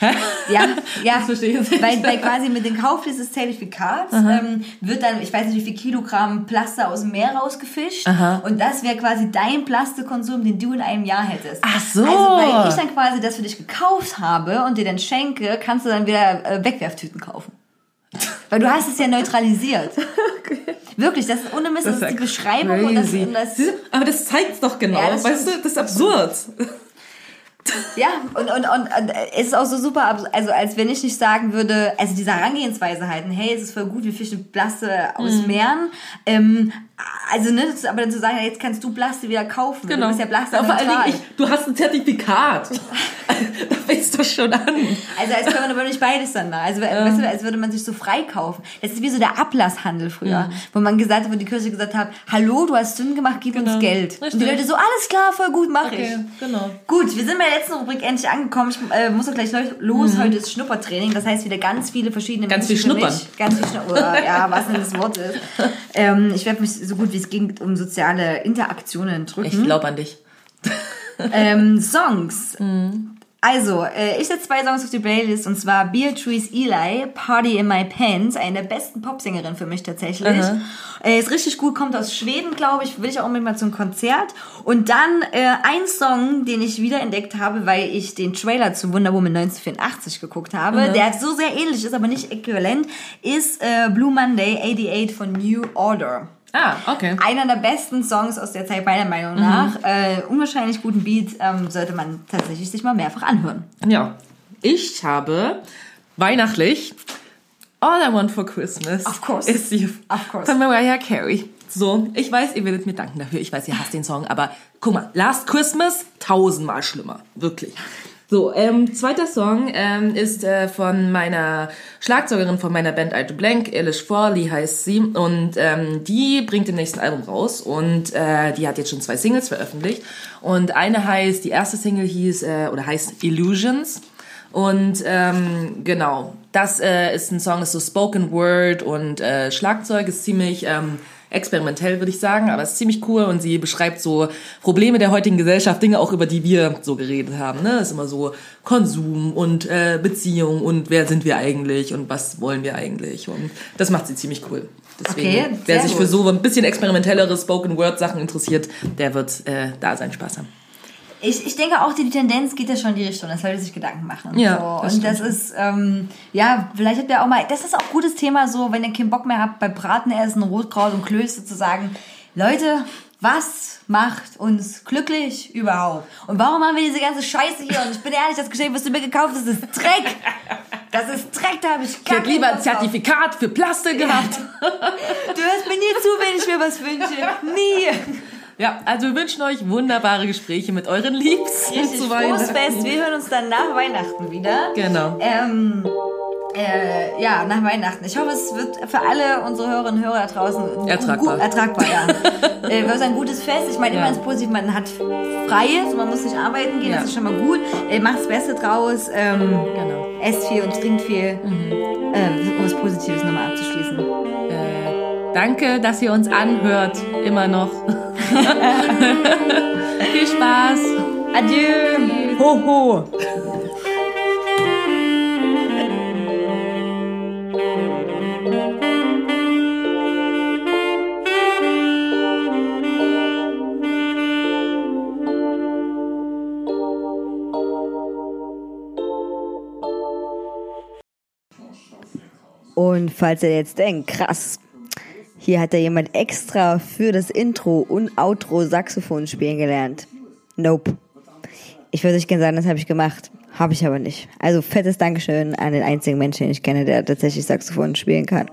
Ja, ja. Das verstehe ich jetzt nicht. Weil, weil quasi mit dem Kauf dieses Zertifikats ähm, wird dann, ich weiß nicht, wie viel Kilogramm Plaster aus dem Meer rausgefischt. Aha. Und das wäre quasi dein Plastikkonsum, den du in einem Jahr hättest. Ach so. Also, weil ich dann quasi das für dich gekauft habe und dir dann schenke, kannst du dann wieder äh, Wegwerftüten kaufen. Weil du hast es ja neutralisiert. Wirklich, das ist ohne Mist, das, ist die Beschreibung und das, und das Aber das zeigt's doch genau. Ja, das weißt du, das ist absurd. Ja, und, und, und, und es ist auch so super, also als wenn ich nicht sagen würde, also diese Herangehensweise halten, hey, es ist voll gut, wir fischen Blaste aus Mhm. Meeren. Ähm, also, ne, aber dann zu sagen, ja, jetzt kannst du Blaste wieder kaufen. Du bist ja Blaste Aber Genau. vor allen. Dingen, ich, du hast ein Zertifikat. da fängst du schon an. Also als könnte man aber nicht beides dann machen. Also weißt du, als würde man sich so freikaufen. Das ist wie so der Ablasshandel früher, Mhm. wo man gesagt hat, wo die Kirche gesagt hat, hallo, du hast Sünden gemacht, gib uns Geld. Und die Richtig. Leute so, alles klar, voll gut, mach ich. genau. Gut, wir sind bei der letzten Rubrik endlich angekommen. Ich äh, muss auch gleich los. Heute ist Schnuppertraining. Das heißt wieder ganz viele verschiedene Mhm. Ganz Menschen viel schnuppern. mich. Ganz viel Schnuppern. ja, was denn das Wort ist. Ähm, ich werde mich so gut wie es ging um soziale Interaktionen drücken. Ich glaube an dich. Ähm, Songs. Mhm. Also, äh, ich setze zwei Songs auf die Playlist und zwar Beatrice Eli, Party in My Pants, eine der besten Popsängerinnen für mich tatsächlich. Aha. Äh, ist richtig gut, kommt aus Schweden, glaube ich, will ich auch unbedingt mal zum Konzert. Und dann äh, ein Song, den ich wiederentdeckt habe, weil ich den Trailer zu Wonder Woman 1984 geguckt habe, der so sehr ähnlich ist, aber nicht äquivalent, ist äh, Blue Monday 88 von New Order. Ah, okay. Einer der besten Songs aus der Zeit, meiner Meinung nach. Äh, unwahrscheinlich guten Beat ähm, sollte man tatsächlich sich mal mehrfach anhören. Ja. Ich habe weihnachtlich All I Want for Christmas Of course. ist die Of course. von Mariah Carey. So, ich weiß, ihr werdet mir danken dafür. Ich weiß, ihr hasst den Song, aber guck mal, Last Christmas tausendmal schlimmer. Wirklich. So, ähm, zweiter Song ähm, ist äh, von meiner Schlagzeugerin von meiner Band Do Blank, Elish Forley heißt sie. Und ähm, die bringt im nächsten Album raus. Und äh, die hat jetzt schon zwei Singles veröffentlicht. Und eine heißt, die erste Single hieß, äh, oder heißt Illusions. Und ähm, genau, das äh, ist ein Song, ist so Spoken Word und äh, Schlagzeug ist ziemlich ähm, experimentell, würde ich sagen, aber ist ziemlich cool und sie beschreibt so Probleme der heutigen Gesellschaft, Dinge auch über die wir so geredet haben. Ne, ist immer so Konsum und äh, Beziehung und wer sind wir eigentlich und was wollen wir eigentlich und das macht sie ziemlich cool. Deswegen, Okay, wer sich für so ein bisschen experimentellere Spoken Word Sachen interessiert, der wird äh, da seinen Spaß haben. Ich, ich denke auch, die Tendenz geht ja schon in die Richtung, dass Leute sich Gedanken machen. Ja, so. das Und das ist, ähm, ja, vielleicht habt ihr auch mal, das ist auch ein gutes Thema, so, wenn ihr keinen Bock mehr habt, bei Bratenessen, Rotkraut und Klöße zu sagen, Leute, was macht uns glücklich überhaupt? Und warum haben wir diese ganze Scheiße hier? Und ich bin ehrlich, das Geschenk, was du mir gekauft hast, ist Dreck. Das ist Dreck, da habe ich Ich gar hätte lieber ein. Zertifikat für Plastik gehabt. Du hörst mir nie zu, wenn ich mir was wünsche. Nie. Ja, also wir wünschen euch wunderbare Gespräche mit euren Liebsten Richtig zu Weihnachten. Fest. Wir hören uns dann nach Weihnachten wieder. Genau. Ähm, äh, ja, nach Weihnachten. Ich hoffe, es wird für alle unsere Hörerinnen und Hörer da draußen Ertragbar. Gut, ertragbar, ja. äh, wird ein gutes Fest. Ich meine, Ja. immer ins Positiv, man hat Freies, man muss nicht arbeiten gehen, Ja. das ist schon mal gut. Äh, macht das Beste draus. Ähm, Genau. Esst viel und trinkt viel. Äh, um was Positives nochmal abzuschließen. Äh, danke, dass ihr uns anhört. Immer noch. Viel Spaß. Adieu. Ho, ho. Und falls ihr jetzt denkt, krass, hier hat ja jemand extra für das Intro und Outro Saxophon spielen gelernt. Nope. Ich würde euch gerne sagen, das habe ich gemacht. Habe ich aber nicht. Also fettes Dankeschön an den einzigen Menschen, den ich kenne, der tatsächlich Saxophon spielen kann.